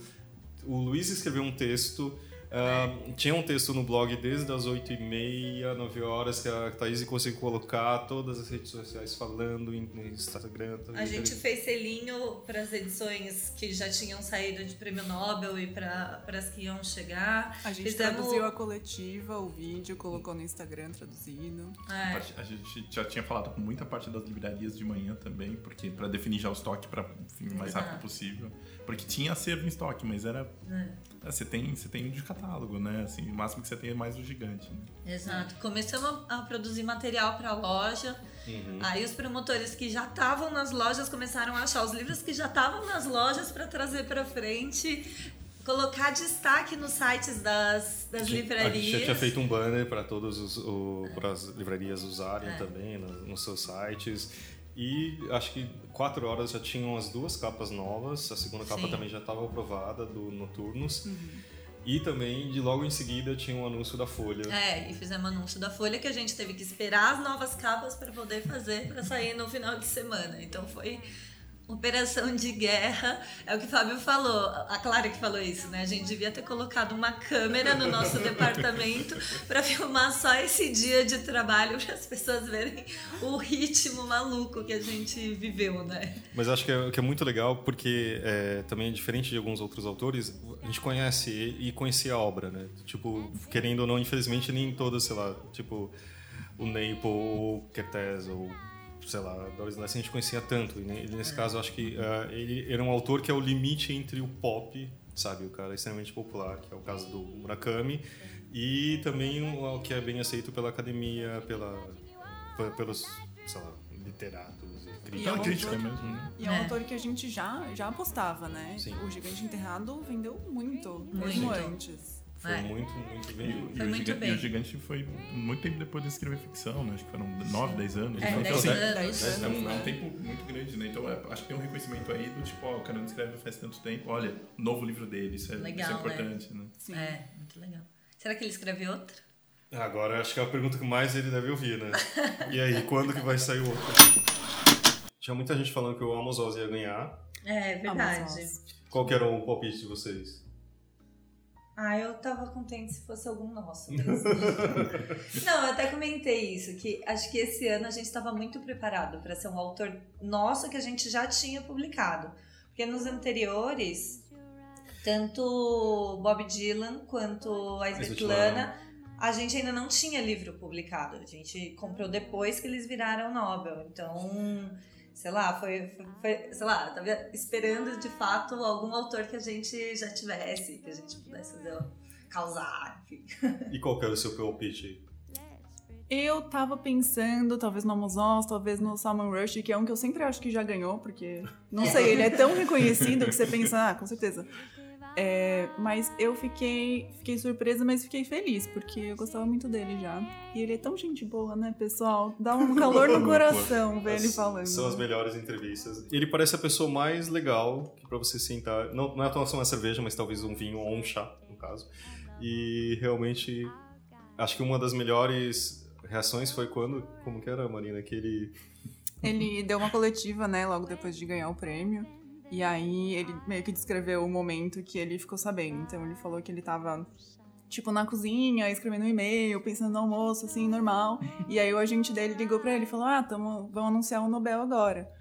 O Luiz escreveu um texto... ah, Tinha um texto no blog desde as 8h30, 9 horas, que a Thaís conseguiu colocar todas as redes sociais falando, em- no Instagram. A gente fez selinho para as edições que já tinham saído de prêmio Nobel e para as que iam chegar. A gente Fizemos- traduziu a coletiva, o vídeo, colocou no Instagram traduzido. É, A gente já tinha falado com muita parte das livrarias de manhã também, porque para definir já o estoque para o mais rápido Ah. possível. Porque tinha acervo em estoque, mas era. É. é, Você tem, você tem de catálogo, né? Assim, o máximo que você tem é mais o gigante. Né? Exato. Começamos a produzir material para a loja. Uhum. Aí os promotores que já estavam nas lojas começaram a achar os livros que já estavam nas lojas para trazer para frente, colocar destaque nos sites das, das A gente livrarias. já tinha feito um banner para todas as livrarias usarem É. também no- nos seus sites. E acho que quatro horas já tinham as duas capas novas. A segunda capa Sim. também já estava aprovada do Noturnos. E também, de logo em seguida, tinha um anúncio da Folha. É, e fizemos anúncio da Folha que a gente teve que esperar as novas capas para poder fazer para sair no final de semana. Então foi operação de guerra. É o que o Fábio falou, a Clara que falou isso, né? A gente devia ter colocado uma câmera no nosso departamento para filmar só esse dia de trabalho para as pessoas verem o ritmo maluco que a gente viveu, né? Mas acho que é, que é muito legal porque é, também diferente de alguns outros autores, a gente conhece e, conhecia a obra, né? Tipo, querendo ou não, infelizmente nem todas, sei lá, tipo o Neipo ou Kertész ou sei lá, Doris Lessing a gente conhecia tanto. E ne- nesse caso, eu acho que ah, ele era um autor que é o limite entre o pop, sabe, o cara extremamente popular, que é o caso do Murakami, e também o que é bem aceito pela academia, pela pe- pelos, sei lá, literatos e E é um crítica autor- mesmo, né? E é um É. autor que a gente já, já apostava, né? Sim. O Gigante Enterrado vendeu muito, mesmo Muito. antes. Foi É. muito, muito E, bem. o- e Foi o muito gigante, bem. e o Gigante foi muito tempo depois de escrever ficção, né? Acho que foram 9, 10 anos. É, Então, 10 é- anos. É, é um, é um né? tempo muito grande, né? Então é, acho que tem um reconhecimento aí do tipo, ó, o cara não escreve faz tanto tempo, olha, novo livro dele, isso é, Legal, isso é importante, né? Sim. É, muito legal. Será que ele escreve outra? Agora acho que é a pergunta que mais ele deve ouvir, né? E aí, quando que vai sair o outro? Tinha muita gente falando que o Amos Oz ia ganhar. É verdade. Amazonas. Qual que era o palpite de vocês? Ah, eu tava contente se fosse algum nosso mesmo. Não, eu até comentei isso, que acho que esse ano a gente estava muito preparado para ser um autor nosso que a gente já tinha publicado. Porque nos anteriores, tanto Bob Dylan quanto a Svetlana, a gente ainda não tinha livro publicado. A gente comprou depois que eles viraram Nobel. Então, sei lá, foi, foi- foi- sei lá, tava esperando de fato algum autor que a gente já tivesse, que a gente pudesse fazer, ó, causar, enfim. E qual que era o seu palpite? Eu tava pensando, talvez no Amos Oz, talvez no Salman Rushdie, que é um que eu sempre acho que já ganhou, porque, não sei, ele é tão reconhecido que você pensa, ah, com certeza. É, mas eu fiquei, fiquei surpresa, mas fiquei feliz, porque eu gostava muito dele já. E ele é tão gente boa, né, pessoal? Dá um calor no coração ver ele falando. São as melhores entrevistas. Ele parece a pessoa mais legal que pra você sentar. Não, não é só uma cerveja, mas talvez um vinho ou um chá, no caso. E realmente, acho que uma das melhores reações foi quando. Como que era, Marina? Que ele. Ele deu uma coletiva, né, logo depois de ganhar o prêmio. E aí ele meio que descreveu o momento que ele ficou sabendo. Então ele falou que ele tava, tipo, na cozinha, escrevendo um e-mail, pensando no almoço, assim, normal. E aí o agente dele ligou pra ele e falou: Ah, tamo, vão anunciar o Nobel agora.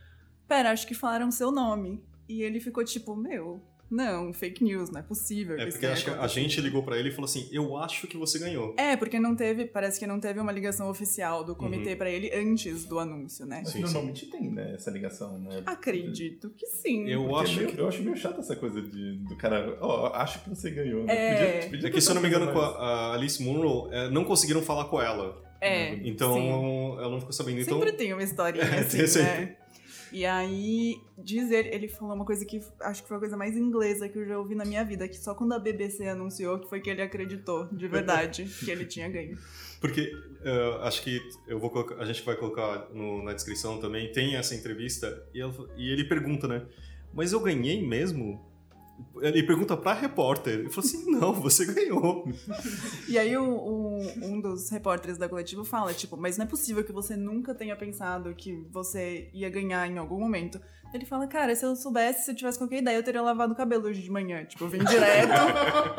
Pera, acho que falaram seu nome. E ele ficou tipo, meu, não, fake news, não é possível. É porque acho que a acontecido." gente ligou pra ele e falou assim: Eu acho que você ganhou. É, porque não teve, parece que não teve uma ligação oficial do comitê pra ele antes do anúncio, né? Mas Sim, normalmente tem, né, essa ligação, né? Acredito que sim. Eu Porque acho é meio- que. eu acho meio chato essa coisa de, do cara, ó, acho que você ganhou. né? É. Podia- podia É que, se eu não me engano, com mais- a a Alice Munro, é, não conseguiram falar com ela. É, Então, sim. ela não ficou sabendo. Então, Sempre tem uma historinha É, assim, tem sempre. né? E aí, dizer, ele falou uma coisa que acho que foi a coisa mais inglesa que eu já ouvi na minha vida, que só quando a BBC anunciou que foi que ele acreditou, de verdade, que ele tinha ganho. Porque uh, acho que eu vou colocar, a gente vai colocar no, na descrição também, tem essa entrevista, e, ela, e ele pergunta, né? Mas eu ganhei mesmo? Ele pergunta pra repórter. Ele falou assim: não, você ganhou. E aí o, um dos repórteres da coletiva fala, tipo, mas não é possível que você nunca tenha pensado que você ia ganhar em algum momento. Ele fala, cara, se eu soubesse, se eu tivesse qualquer ideia, eu teria lavado o cabelo hoje de manhã. Tipo, eu vim direto,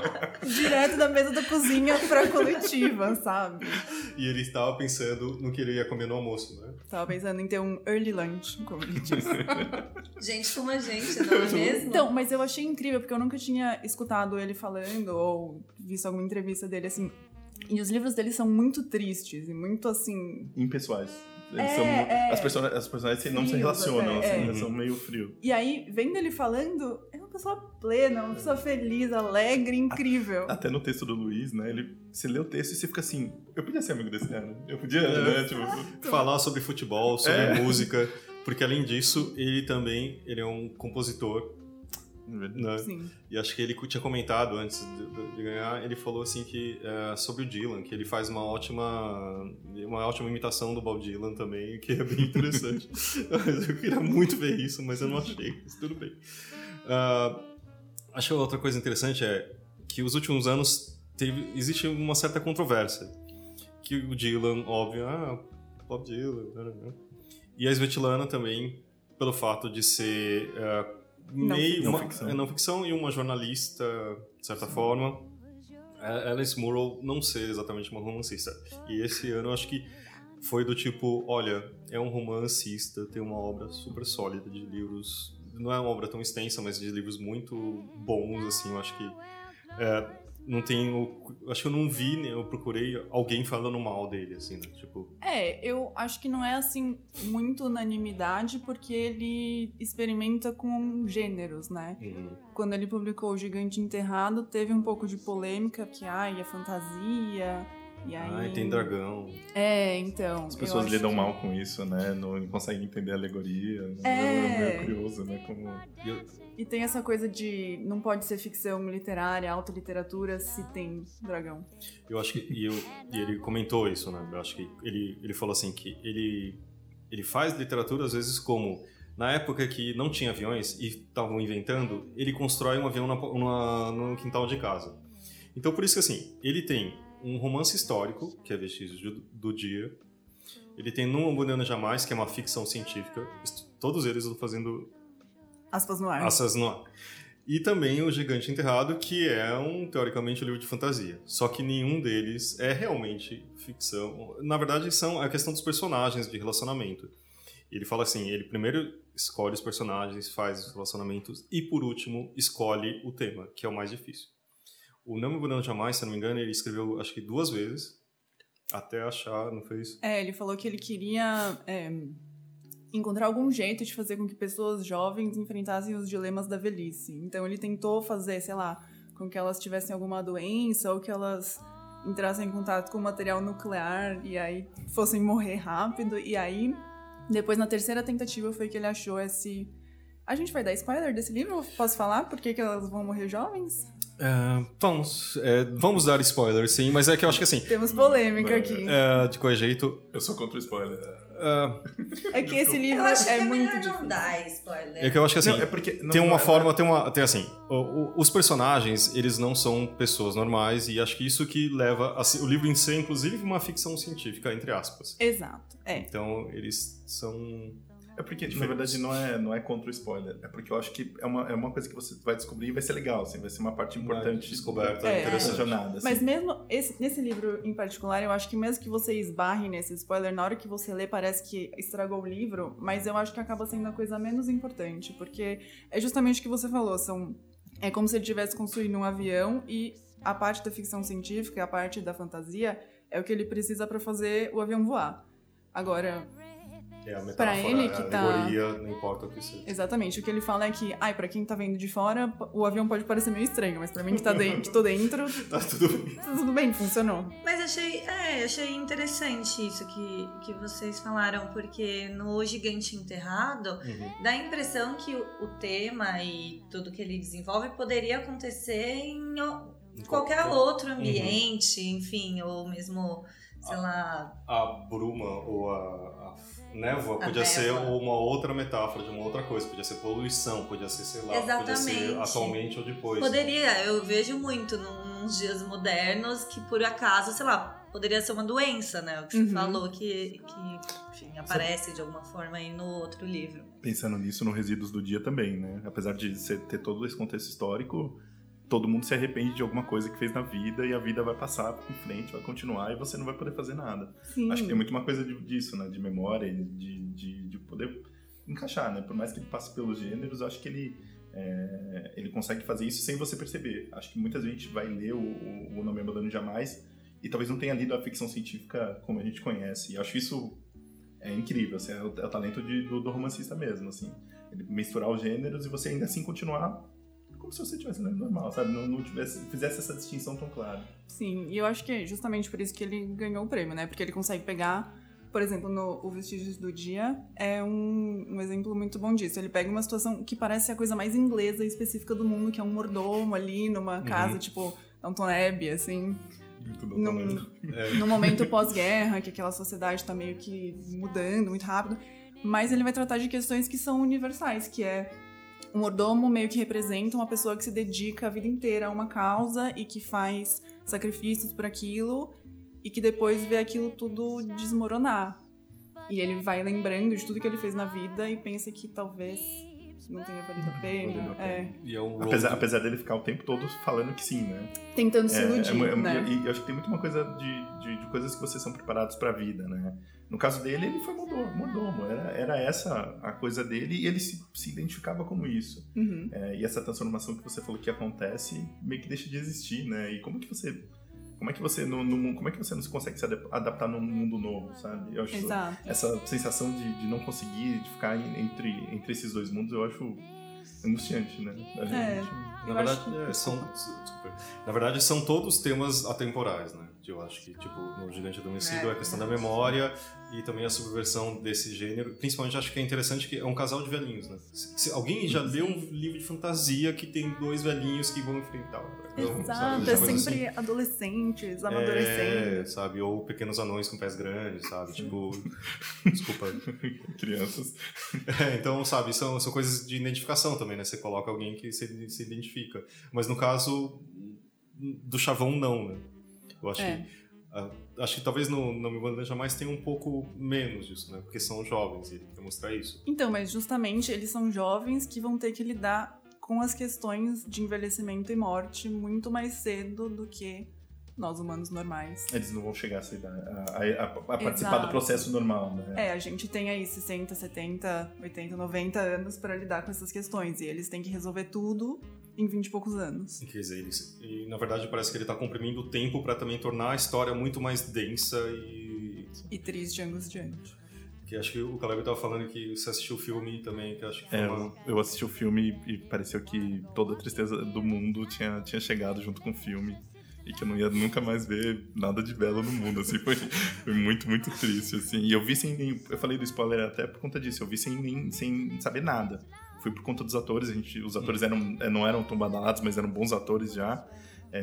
direto da mesa da cozinha pra coletiva, sabe? E ele estava pensando no que ele ia comer no almoço, né? Tava pensando em ter um early lunch, como ele diz. gente como a gente, não é mesmo? Então, mas eu achei incrível, porque eu nunca tinha escutado ele falando ou visto alguma entrevista dele assim. E os livros dele são muito tristes e muito assim. Impessoais. Eles É, são, é. As, personagens, as personagens não se Frios, relacionam, até, assim, é. são meio frio. E aí, vendo ele falando, é uma pessoa plena, uma pessoa feliz, alegre, incrível. Até no texto do Luiz, né? Ele, você lê o texto e você fica assim, eu podia ser amigo desse cara. Eu podia, É. né? Tipo, Falar sobre futebol, sobre É. música, porque além disso, ele também ele é um compositor, né? Sim. E acho que ele tinha comentado antes de, de ganhar, ele falou assim que é, sobre o Dylan, que ele faz uma ótima uma ótima imitação do Bob Dylan também, que é bem interessante. Eu queria muito ver isso, mas eu não achei. Mas tudo bem. Ah, acho que outra coisa interessante é que os últimos anos teve, existe uma certa controvérsia. Que o Dylan, óbvio, ah, Bob Dylan, né, né. e a Svetlana também, pelo fato de ser Não meio ficção. uma, Não ficção. é, não ficção e uma jornalista, de certa forma. A- Alice Murrow não ser exatamente uma romancista. E esse ano eu acho que foi do tipo, olha, é um romancista, tem uma obra super sólida de livros, não é uma obra tão extensa, mas de livros muito bons, assim, eu acho que é, não tenho, acho que eu não vi, né, eu procurei alguém falando mal dele, assim, né, tipo, É, eu acho que não é assim muito unanimidade, porque ele experimenta com gêneros, né? hum, Quando ele publicou O Gigante Enterrado, teve um pouco de polêmica, porque ai, é fantasia. E aí. ai, tem dragão. É, então. as pessoas lidam que- mal com isso, né? Não conseguem entender a alegoria. É. É meio curioso, né? Como... Eu- E tem essa coisa de não pode ser ficção literária, autoliteratura, se tem dragão. Eu acho que e, eu, e ele comentou isso, né? Eu acho que ele, ele falou assim que ele ele faz literatura às vezes como na época que não tinha aviões e estavam inventando, ele constrói um avião na, no quintal de casa. Então por isso que assim, ele tem um romance histórico, que é Vestígios do, Dia. Ele tem Numa Banana Jamais, que é uma ficção científica. Todos eles estão fazendo Aspas no ar. Assas no ar. E também o Gigante Enterrado, que é um, teoricamente, um livro de fantasia. Só que nenhum deles é realmente ficção. Na verdade, são a questão dos personagens, de relacionamento. Ele fala assim, ele primeiro escolhe os personagens, faz os relacionamentos e, por último, escolhe o tema, que é o mais difícil. O Não Me Mudando Jamais, se eu não me engano, ele escreveu, acho que duas vezes, até achar, não fez? É, ele falou que ele queria é, encontrar algum jeito de fazer com que pessoas jovens enfrentassem os dilemas da velhice. Então ele tentou fazer, sei lá, com que elas tivessem alguma doença ou que elas entrassem em contato com material nuclear e aí fossem morrer rápido. E aí, depois na terceira tentativa foi que ele achou esse. A gente vai dar spoiler desse livro? Posso falar? Por que, que elas vão morrer jovens? É, vamos, é, vamos dar spoiler, sim, mas é que eu acho que assim, Temos polêmica aqui. é, de qualquer jeito, Eu sou contra o spoiler. é, É que esse livro Eu acho que é é muito difícil. não dar spoiler. É que eu acho que assim, Não, é porque- não, tem uma é- forma, tem uma, tem assim, o- o- os personagens, eles não são pessoas normais e acho que isso que leva a, o livro em ser inclusive uma ficção científica entre aspas. Exato. É. Então, eles são É porque, na verdade, não é, não é contra o spoiler. É porque eu acho que é uma, é uma coisa que você vai descobrir e vai ser legal, assim, vai ser uma parte importante descoberta É. interessante. jornada. assim. Mas mesmo esse- nesse livro em particular, eu acho que mesmo que você esbarre nesse spoiler, na hora que você lê parece que estragou o livro, mas eu acho que acaba sendo a coisa menos importante, porque é justamente o que você falou, são é como se ele tivesse construído um avião e a parte da ficção científica, a parte da fantasia, é o que ele precisa para fazer o avião voar. Agora, é a metáfora, Pra ele a que tá- alegoria, não importa o que seja. exatamente, o que ele fala é que, ai, para quem tá vendo de fora, o avião pode parecer meio estranho, mas para mim que tá dentro, que tô dentro, Tá tudo bem. tudo bem, funcionou. Mas achei, é, achei interessante isso que, que vocês falaram, porque no Gigante Enterrado Uhum. dá a impressão que o, o tema e tudo que ele desenvolve poderia acontecer em qualquer outro ambiente, enfim, ou mesmo, sei lá, A bruma ou a, a névoa A podia ser névoa. uma outra metáfora de uma outra coisa. Podia ser poluição, podia ser, sei lá, podia ser Exatamente. atualmente ou depois. Poderia, eu vejo muito nos dias modernos que por acaso, sei lá, poderia ser uma doença, né? O que você Uhum. falou que, que enfim, aparece de alguma forma aí no outro livro. Pensando nisso no Resíduos do Dia também, né? Apesar de ser- ter todo esse contexto histórico, todo mundo se arrepende de alguma coisa que fez na vida e a vida vai passar em frente, vai continuar e você não vai poder fazer nada. Sim. Acho que tem muito uma coisa disso, né? De memória, de, de, de poder encaixar, né? Por mais que ele passe pelos gêneros, acho que ele, é, ele consegue fazer isso sem você perceber. Acho que muita gente vai ler o, o, o Não Me Abandone Jamais e talvez não tenha lido a ficção científica como a gente conhece. E acho isso é incrível, assim, é, o, é o talento de- do, do romancista mesmo, assim. Ele misturar os gêneros e você ainda assim continuar como se você estivesse lendo normal, sabe? Não, não tivesse, fizesse essa distinção tão clara. Sim, e eu acho que é justamente por isso que ele ganhou o prêmio, né? Porque ele consegue pegar, por exemplo, no O Vestígios do Dia, é um, um exemplo muito bom disso. Ele pega uma situação que parece a coisa mais inglesa e específica do mundo, que é um mordomo ali numa casa, tipo, Downton Abbey, assim. Num, no momento pós-guerra, que aquela sociedade tá meio que mudando muito rápido. Mas ele vai tratar de questões que são universais, que é o mordomo meio que representa uma pessoa que se dedica a vida inteira a uma causa e que faz sacrifícios por aquilo e que depois vê aquilo tudo desmoronar. E ele vai lembrando de tudo que ele fez na vida e pensa que talvez não tenha valido a pena. A. É, E é um Apesar, apesar dele ficar o tempo todo falando que sim, né? tentando se iludir, é, é, né? E eu acho que tem muito uma coisa de, de, de coisas que vocês são preparados pra vida, né? No caso dele, ele foi mordomo. mordomo. Era, era essa a coisa dele e ele se, se identificava como isso. Uhum. É, e essa transformação que você falou que acontece meio que deixa de existir, né? E como que você. Como é que você no, no- como é que você não se consegue se adap- adaptar num mundo novo, sabe? Eu acho Exato. essa sensação de, de não conseguir, de ficar entre, entre esses dois mundos, eu acho angustiante, né? É. Na verdade, que- é, são, desculpa. Na verdade, são todos temas atemporais, né? Eu acho que, tipo, no Gigante Adormecido é a questão da memória e também a subversão desse gênero. Principalmente, acho que é interessante que é um casal de velhinhos, né? Se, se alguém já leu um livro de fantasia que tem dois velhinhos que vão enfrentar. então, sabe, Exato, é sempre assim. adolescentes, É, amadurecendo. sabe? Ou pequenos anões com pés grandes, sabe? Tipo, desculpa. Crianças. É, então, sabe, são, são coisas de identificação também, né? Você coloca alguém que se, se identifica. Mas no caso do chavão, não, né? Eu acho É. que. ah, acho que talvez no Não Me Abandone Jamais tenha um pouco menos disso, né? Porque são jovens e ele quer mostrar isso. Então, mas justamente eles são jovens que vão ter que lidar com as questões de envelhecimento e morte muito mais cedo do que nós humanos normais. Eles não vão chegar a, a, a- a- a participar Exato. do processo normal, né? É, a gente tem aí 60, 70, 80, 90 anos para lidar com essas questões e eles têm que resolver tudo em 20 e poucos anos. Quer dizer, ele, e na verdade parece que ele tá comprimindo o tempo para também tornar a história muito mais densa e. E triste e angustiante. Que acho que o Caleb tava falando que você assistiu o filme também, que acho que foi É, uma. eu assisti o filme e pareceu que toda a tristeza do mundo tinha, tinha chegado junto com o filme. E que eu não ia nunca mais ver nada de belo no mundo, assim, foi, foi muito, muito triste, assim. E eu vi sem nem, eu falei do spoiler até por conta disso, eu vi sem, nem, sem saber nada. Foi por conta dos atores, a gente, os atores eram, eh, não eram tão badalados, mas eram bons atores já.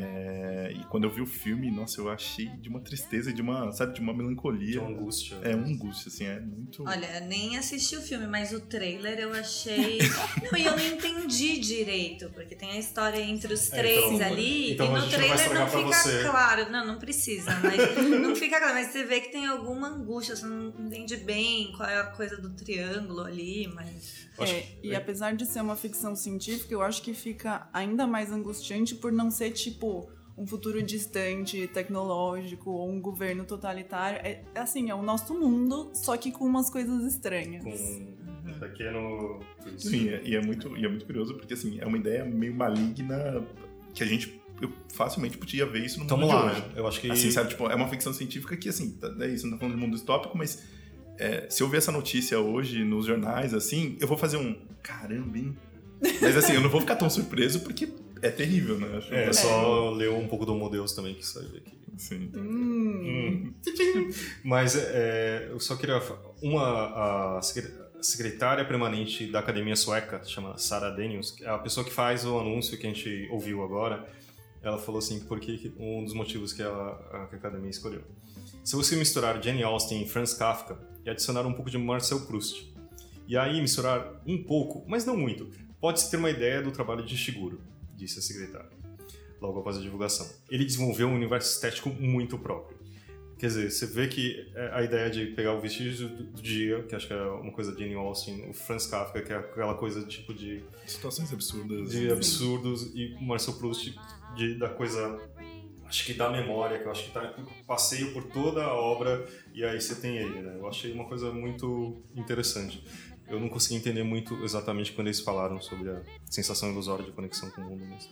É, e quando eu vi o filme, nossa, eu achei de uma tristeza e de uma, sabe, de uma melancolia. De uma angústia. É uma angústia, assim, é muito... Olha, nem assisti o filme, mas o trailer eu achei. Não, e eu não entendi direito, porque tem a história entre os É, três então- ali, então e a no não trailer não, pra fica você. claro. Não, não precisa, mas não fica claro. Mas você vê que tem alguma angústia, você não entende bem qual é a coisa do triângulo ali, mas. É, e apesar de ser uma ficção científica, eu acho que fica ainda mais angustiante por não ser tipo um futuro distante, tecnológico ou um governo totalitário. É é assim, é o nosso mundo, só que com umas coisas estranhas. com um pequeno. Sim, é- e é muito, e é muito curioso porque assim, é uma ideia meio maligna que a gente eu facilmente podia ver isso no Tamo mundo lá, de hoje. né? Eu acho que. Assim, sabe, tipo, é uma ficção científica que assim, tá- é isso, não tá falando de mundo distópico, mas é, se eu ver essa notícia hoje nos jornais, assim, eu vou fazer um caramba, hein? Mas assim, eu não vou ficar tão surpreso porque é terrível, né? Acho É, que- só ler um pouco do Homo Deus também que saiu aqui. Sim. Hum. Hum. Mas é, eu só queria. Uma a secretária permanente da academia sueca, chama Sarah Daniels, é a pessoa que faz o anúncio que a gente ouviu agora. Ela falou assim, porque um dos motivos que, ela, que a academia escolheu. Se você misturar Jane Austen e Franz Kafka e adicionar um pouco de Marcel Proust, e aí misturar um pouco, mas não muito, pode-se ter uma ideia do trabalho de Shiguro, disse a secretária, logo após a divulgação. Ele desenvolveu um universo estético muito próprio. Quer dizer, você vê que é, a ideia de pegar o vestígio do dia, que acho que é uma coisa de Jane Austen, o Franz Kafka, que é aquela coisa tipo de... Situações absurdas. De absurdos, e o Marcel Proust de, da coisa acho que da memória, que eu acho que tá passeio por toda a obra e aí você tem ele, né? Eu achei uma coisa muito interessante. Eu não consegui entender muito exatamente quando eles falaram sobre a sensação ilusória de conexão com o mundo, mas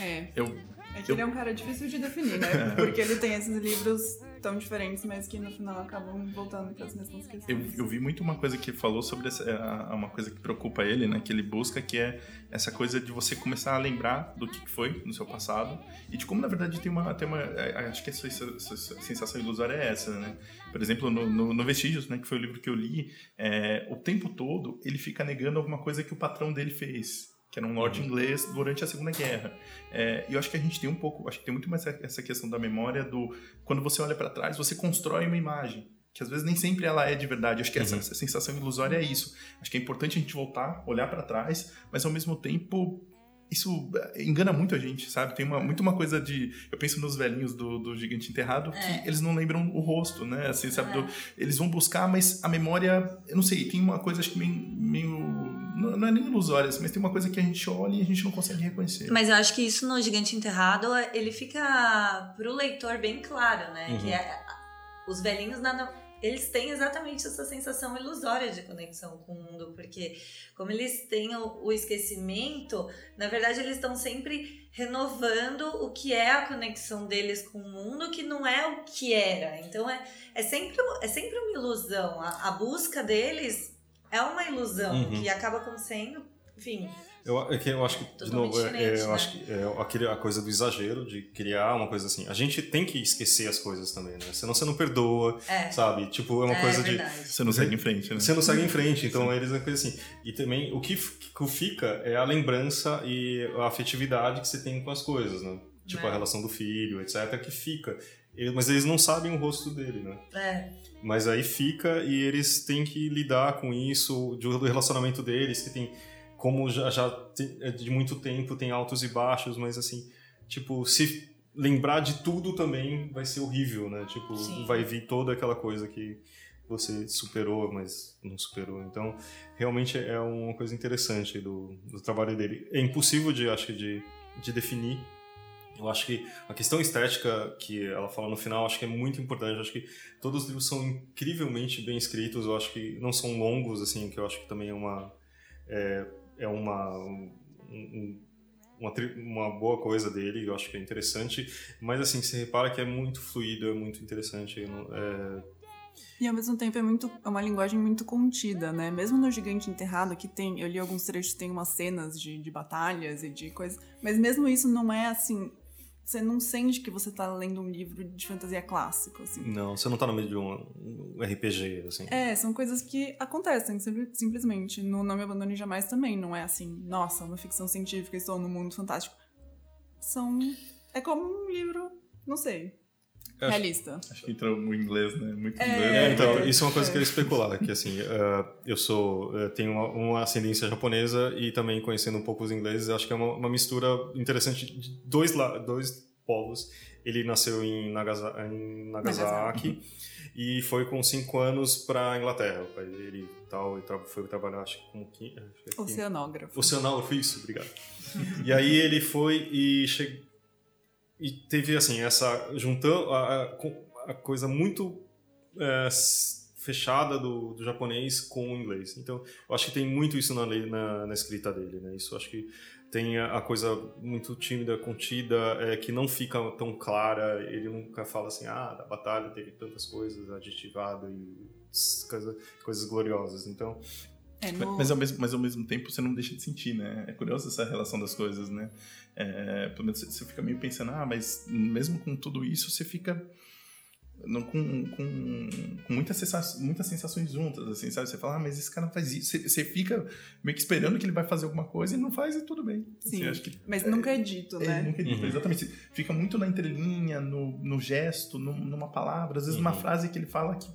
É. Eu, É que ele é um cara difícil de definir, né? Porque ele tem esses livros tão diferentes, mas que no final acabam voltando para as mesmas eu, questões. eu vi muito uma coisa que falou sobre essa, é, uma coisa que preocupa ele, né? Que ele busca, que é essa coisa de você começar a lembrar do que foi no seu passado e de como, na verdade, tem uma... Tem uma é, acho que essa, essa, essa sensação ilusória é essa, né? Por exemplo, no, no, no Vestígios, né? Que foi o livro que eu li, é, o tempo todo ele fica negando alguma coisa que o patrão dele fez que era um lord inglês durante a Segunda Guerra. É, e eu acho que a gente tem um pouco, acho que tem muito mais essa questão da memória do quando você olha para trás, você constrói uma imagem que às vezes nem sempre ela é de verdade. Acho que essa, essa sensação ilusória é isso. Acho que é importante a gente voltar, olhar para trás, mas ao mesmo tempo isso engana muito a gente, sabe? Tem uma, muito uma coisa de. Eu penso nos velhinhos do, do Gigante Enterrado que É. eles não lembram o rosto, né? Assim, sabe? É. do- eles vão buscar, mas a memória. Eu não sei, tem uma coisa, acho que meio. meio não, não é nem ilusória, assim, mas tem uma coisa que a gente olha e a gente não consegue reconhecer. Mas eu acho que isso no Gigante Enterrado, ele fica pro leitor bem claro, né? Uhum. Que é, os velhinhos nada. Eles têm exatamente essa sensação ilusória de conexão com o mundo, porque como eles têm o, o esquecimento, na verdade eles estão sempre renovando o que é a conexão deles com o mundo, que não é o que era. Então é, é, sempre, é sempre uma ilusão. A, a busca deles é uma ilusão Uhum. que acaba acontecendo, enfim, Eu, é eu acho que, de novo, é- é, diferente, eu né? acho que é aquele, a coisa do exagero, de criar uma coisa assim. A gente tem que esquecer as coisas também, né? Senão você não perdoa, é. sabe? Tipo, é uma é coisa de. verdade. Você não segue em frente, né? Você não segue em frente, então eles é coisa assim. E também o que, fica é a lembrança e a afetividade que você tem com as coisas, né? Tipo É. a relação do filho, etc., que fica. Mas eles não sabem o rosto dele, né? É. Mas aí fica e eles têm que lidar com isso, do relacionamento deles, que tem, como já, já tem- é de muito tempo, tem altos e baixos, mas assim, tipo, se lembrar de tudo também vai ser horrível, né? Tipo, Sim. vai vir toda aquela coisa que você superou, mas não superou. Então, realmente é uma coisa interessante do, do trabalho dele. É impossível de, acho que, de, de definir. Eu acho que a questão estética que ela fala no final, acho que é muito importante. Eu acho que todos os livros são incrivelmente bem escritos. Eu acho que não são longos, assim, que eu acho que também é uma é, é uma um- um- uma, uma boa coisa dele. Eu acho que é interessante. Mas assim, você repara que é muito fluido, é muito interessante. é, E ao mesmo tempo é muito é uma linguagem muito contida, né? Mesmo no Gigante Enterrado, que tem, eu li alguns trechos, tem umas cenas de, de batalhas e de coisas, mas mesmo isso não é assim, você não sente que você tá lendo um livro de fantasia clássico, assim. não, você não tá no meio de um, RPG, assim. É, são coisas que acontecem simplesmente. No Não Me Abandone Jamais também não é assim, nossa, uma ficção científica, estou no mundo fantástico. São. É como um livro, não sei, Eu acho- realista. Acho que entrou o inglês, né? Muito É, inglês. É, né? então, isso é uma coisa que eu ia especular, que assim, eh, eu sou, eh, tenho uma, uma ascendência japonesa e também conhecendo um pouco os ingleses, acho que é uma, uma mistura interessante de dois, dois povos. Ele nasceu em, Nagasa, em Nagasaki e foi com cinco anos para Inglaterra. O pai dele tal, e foi trabalhar, acho que acho que é Oceanógrafo. Oceanógrafo, isso, obrigado. e aí ele foi e che... e teve assim essa juntando a, a- coisa muito é, fechada do, do japonês com o inglês. Então, eu acho que tem muito isso na, na, na escrita dele, né? Isso eu acho que tem a, a coisa muito tímida, contida, é, que não fica tão clara. Ele nunca fala assim, ah, da batalha teve tantas coisas, adjetivado e coisa, coisas gloriosas. Então, É, no- Mas ao, mesmo, mas ao mesmo tempo você não deixa de sentir, né? É curioso essa relação das coisas, né? É, pelo menos você- fica meio pensando, ah, mas mesmo com tudo isso, você fica não, com, com, com muitas, sensa- muitas sensações juntas, assim, sabe? Você fala, ah, mas esse cara não faz isso. Você, você fica meio que esperando que ele vai fazer alguma coisa e não faz e tudo bem. Sim, Assim, acho que mas nunca é dito, é, né? nunca dito, Uhum. exatamente. Fica muito na entrelinha, no, no gesto, num- numa palavra, às vezes numa Uhum. frase que ele fala que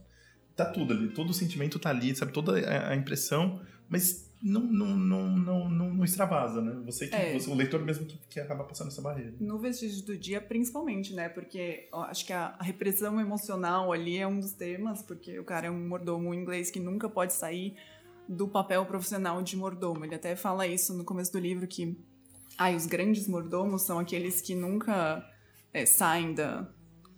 tá tudo ali, todo o sentimento tá ali, sabe? Toda a, a impressão, mas não, não, não, não, não, não extravasa, né? Você que, É. você- o leitor mesmo que, que acaba passando essa barreira. No Vestígios do Dia, principalmente, né? Porque ó, acho que a, a repressão emocional ali é um dos temas, porque o cara é um mordomo inglês que nunca pode sair do papel profissional de mordomo. Ele até fala isso no começo do livro, que ai, os grandes mordomos são aqueles que nunca é, saem da,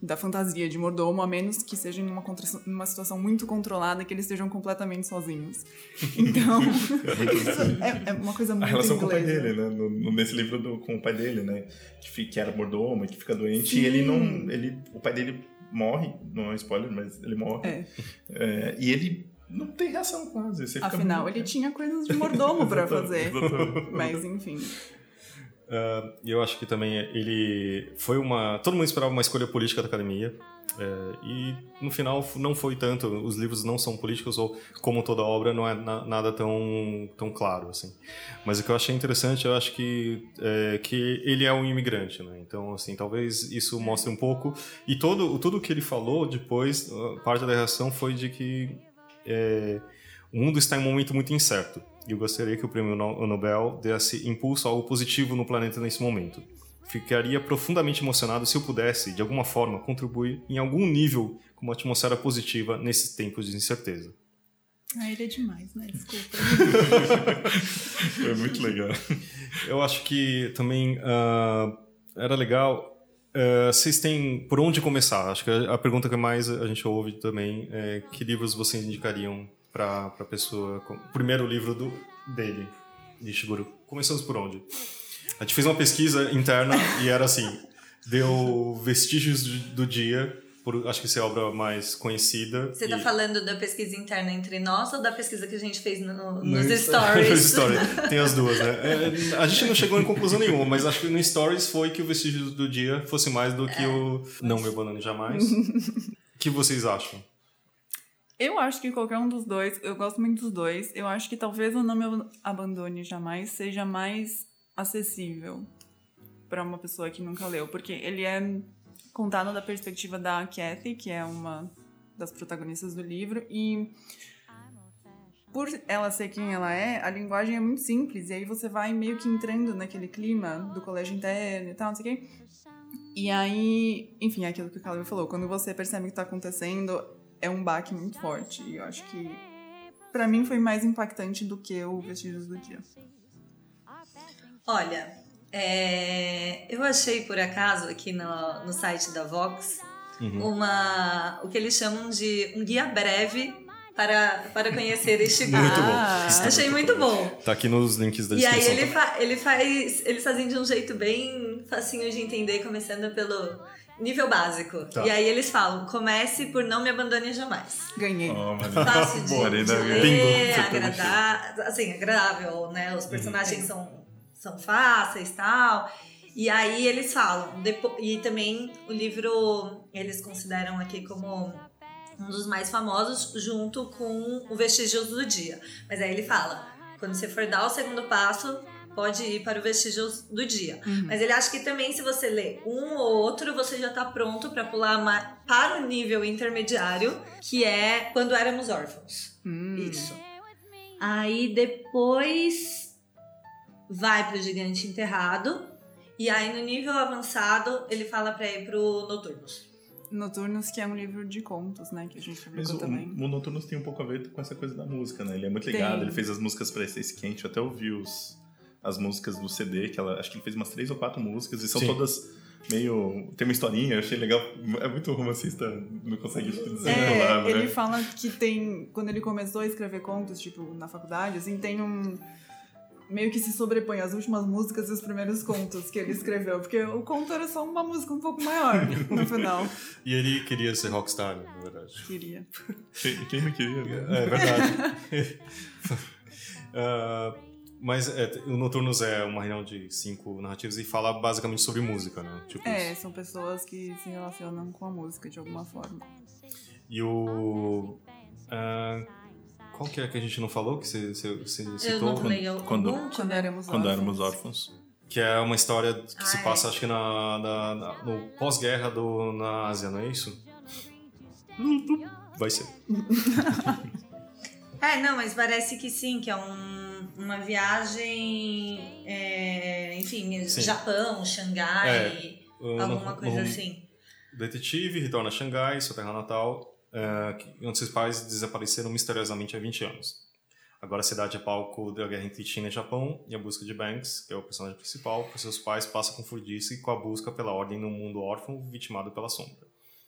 da fantasia de mordomo, a menos que seja em uma, numa situação muito controlada, que eles estejam completamente sozinhos. Então, isso é, é uma coisa muito A relação com o pai inglesa. dele, né? No- nesse livro do, com o pai dele, né? Que, que era mordomo e que fica doente. E Sim. ele não. Ele, o pai dele morre, não é um spoiler, mas ele morre. É. É, e ele não tem reação quase. Afinal, muito- ele tinha coisas de mordomo pra Exatamente, fazer. Mas enfim. Ah, E eu acho que também ele foi uma. Todo mundo esperava uma escolha política da academia. é, e no final não foi tanto. Os livros não são políticos, ou como toda obra, não é na- nada tão, tão claro. assim. Mas o que eu achei interessante, eu acho que, é, que ele é um imigrante. Né? Então, assim, talvez isso mostre um pouco. E todo, tudo que ele falou depois, ah, parte da reação foi de que é, o mundo está em um momento muito incerto. E eu gostaria que o prêmio No- Nobel desse impulso a algo positivo no planeta nesse momento. Ficaria profundamente emocionado se eu pudesse, de alguma forma, contribuir em algum nível com uma atmosfera positiva nesses tempos de incerteza. Ah, ele é demais, né? Desculpa. É muito legal. Eu acho que também ah, era legal. ah, vocês têm por onde começar? Acho que a pergunta que mais a gente ouve também é que livros vocês indicariam para a pessoa? com- Primeiro livro do, dele, de Shiguro. Começamos por onde? A gente fez uma pesquisa interna e era assim: deu vestígios do, dia, por, acho que essa é a obra mais conhecida. Você tá e- falando da pesquisa interna entre nós ou da pesquisa que a gente fez no- no nos stories? nos stories. Tem as duas, né? É, a gente não chegou em conclusão nenhuma, mas acho que no stories foi que o vestígio do dia fosse mais do que o Não Me Abandone Jamais. O que vocês acham? Eu acho que qualquer um dos dois, eu gosto muito dos dois. Eu acho que talvez o Não Me Abandone Jamais seja mais acessível pra uma pessoa que nunca leu, porque ele é contado da perspectiva da Kathy, que é uma das protagonistas do livro, e por ela ser quem ela é, a linguagem é muito simples, e aí você vai meio que entrando naquele clima do colégio interno e tal, não sei o quê. E aí, enfim, é aquilo que o Caleb falou, quando você percebe o que tá acontecendo, é um baque muito forte. E eu acho que, pra mim, foi mais impactante do que o Vestígios do Dia. Olha, é, eu achei por acaso aqui no, no site da Vox uma o que eles chamam de um guia breve para, para conhecer este Muito grupo. bom. Ah, Achei muito bom. Tá aqui nos links da E aí descrição. ele, também. fa ele faz. Eles fazem de um jeito bem facinho de entender, começando pelo nível básico. Tá. E aí eles falam: comece por não me abandone jamais. Ganhei. Oh, mas... Fácil de, Boa, de ler, agradar, assim, agradável, né? Os personagens são, são fáceis e tal. E aí eles falam, depo- e também o livro eles consideram aqui como um dos mais famosos, junto com o Vestígios do Dia. Mas aí ele fala, quando você for dar o segundo passo, pode ir para o Vestígios do Dia. Mas ele acha que também se você ler um ou outro, você já tá pronto para pular para o nível intermediário, que é Quando Éramos Órfãos. Hum. Isso. Aí depois vai pro Gigante Enterrado. E aí no nível avançado, ele fala pra ir pro Noturnos. Noturnos, que é um livro de contos, né? Que a gente Mas publicou o, também. o Noturnos tem um pouco a ver com essa coisa da música, né? Ele é muito ligado, Tem. ele fez as músicas pra Essência Quente, eu até ouvi os, as músicas do CD, que ela, acho que ele fez umas três ou quatro músicas, e são Sim. todas meio... tem uma historinha, eu achei legal, é muito romancista, não consegue desenrolar, É, ele né? fala que tem. Quando ele começou a escrever contos, tipo, na faculdade, assim, tem um. Meio que se sobrepõe as últimas músicas e os primeiros contos que ele escreveu. Porque o conto era só uma música um pouco maior no final. E ele queria ser rockstar, na verdade. Queria. Quem, quem não queria, né? É verdade. Ah, mas é, o Noturnos é uma reunião de cinco narrativas e fala basicamente sobre música, né? Tipo É, isso. são pessoas que se relacionam com a música de alguma forma. E o. ah, qual que é que a gente não falou que você, você, você Eu citou? não quando- algum. Quando éramos Quando órfãos. éramos órfãos. Que é uma história que se Ah, é. passa, acho que na, na- na- no pós-guerra do- na Ásia, não é isso? Vai ser. É, não, mas parece que sim, que é um- uma viagem, é, enfim, Sim. Japão, Xangai, Uh, alguma coisa assim. Detetive retorna a Xangai, sua terra natal, que- onde seus pais desapareceram misteriosamente há 20 anos. Agora a cidade é palco da guerra entre China e Japão e a busca de Banks, que é o personagem principal, por seus pais passa com furdice com a busca pela ordem num mundo órfão vitimado pela sombra.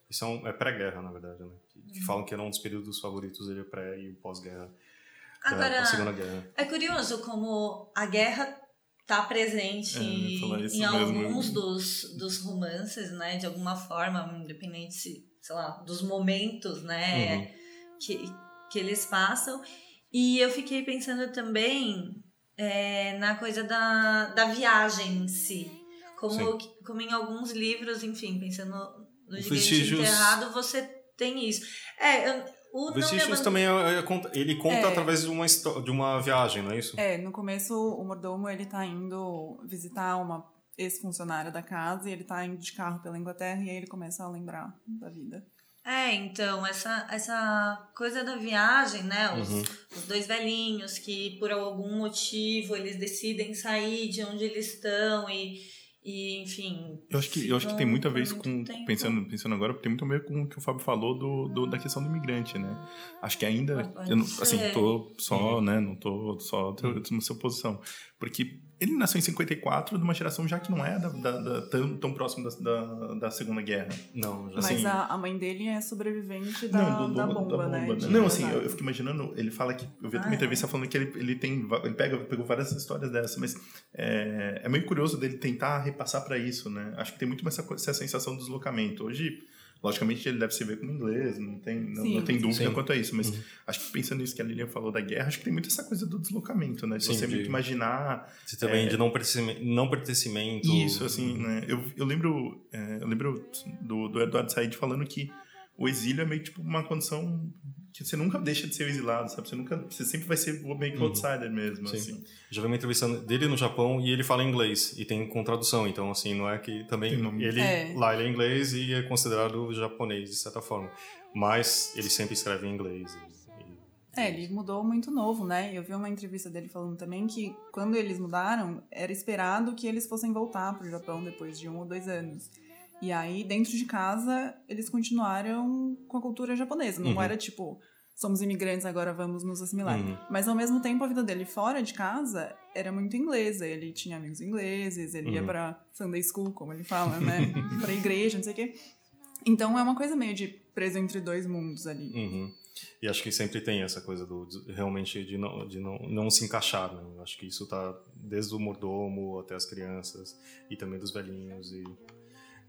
Isso é, um- é pré-guerra, na verdade, né? Que, que falam que era um dos períodos favoritos dele, pré e pós-guerra, Agora, Segunda Guerra. é curioso como a guerra tá presente É, em mesmo. alguns dos, dos romances, né? De alguma forma, independente, se, sei lá, dos momentos, né? Uhum. que, que eles passam. E eu fiquei pensando também é, na coisa da, da viagem em si. Como, como em alguns livros, enfim, pensando no Gigante Enterrado, você tem isso. É, eu- o Vestígios também é- é conta- ele conta É. através de uma, de uma viagem, não é isso? É, no começo o mordomo ele tá indo visitar uma ex-funcionária da casa e ele tá indo de carro pela Inglaterra e aí ele começa a lembrar da vida. É, então, essa, essa coisa da viagem, né? Os, Uhum. os dois velhinhos que, por algum motivo, eles decidem sair de onde eles estão e, e enfim. Eu acho que, eu acho que tem ficam muito a por ver com, tempo. pensando, pensando agora, tem muito a ver com o que o Fábio falou do, do- da questão do imigrante, né? Acho que ainda, Pode eu não, assim, tô só, né, não tô só teu- na sua posição, porque ele nasceu em 54 de uma geração já que não é da, da- da- tão, tão próximo da, da, da Segunda Guerra. Não, já Mas Assim- a, a mãe dele é sobrevivente da, do- do- da, bomba, né? de Não, assim, eu, Nagasaki. eu fico imaginando, ele fala que, eu vi Ah, uma entrevista falando que ele, ele tem, ele pega, pegou várias histórias dessas, mas é, é meio curioso dele tentar repassar para isso, né? Acho que tem muito mais essa, essa sensação do deslocamento. Hoje, logicamente, ele deve se ver como inglês, não tem, não, Sim. não tem dúvida Sim. quanto a isso, mas acho que pensando nisso que a Lilian falou da guerra, acho que tem muito essa coisa do deslocamento, né? De Sim, você meio que imaginar Você também de não pertencimento, não pertencimento. isso, assim, né? Eu, eu lembro, é, eu lembro do, do Eduardo Said falando que o exílio é meio tipo uma condição que você nunca deixa de ser exilado, sabe? Você nunca, você sempre vai ser meio que Uhum. outsider mesmo, Sim. assim. Já vi uma entrevista dele no Japão e ele fala inglês e tem com tradução, então assim, não é que também ele É. lá ele é inglês e é considerado japonês de certa forma, mas ele sempre escreve em inglês. e- e- É, ele mudou muito novo, né? Eu vi uma entrevista dele falando também que quando eles mudaram, era esperado que eles fossem voltar pro Japão depois de um ou dois anos. E aí, dentro de casa, eles continuaram com a cultura japonesa. Não Uhum. era tipo, somos imigrantes, agora vamos nos assimilar. Uhum. Mas ao mesmo tempo, a vida dele fora de casa era muito inglesa. Ele tinha amigos ingleses, ele ia Uhum. pra Sunday School, como ele fala, né? pra igreja, não sei o quê. Então é uma coisa meio de preso entre dois mundos ali. Uhum. E acho que sempre tem essa coisa do de- realmente de não de não, não se encaixar, né? Acho que isso tá desde o mordomo até as crianças e também dos velhinhos e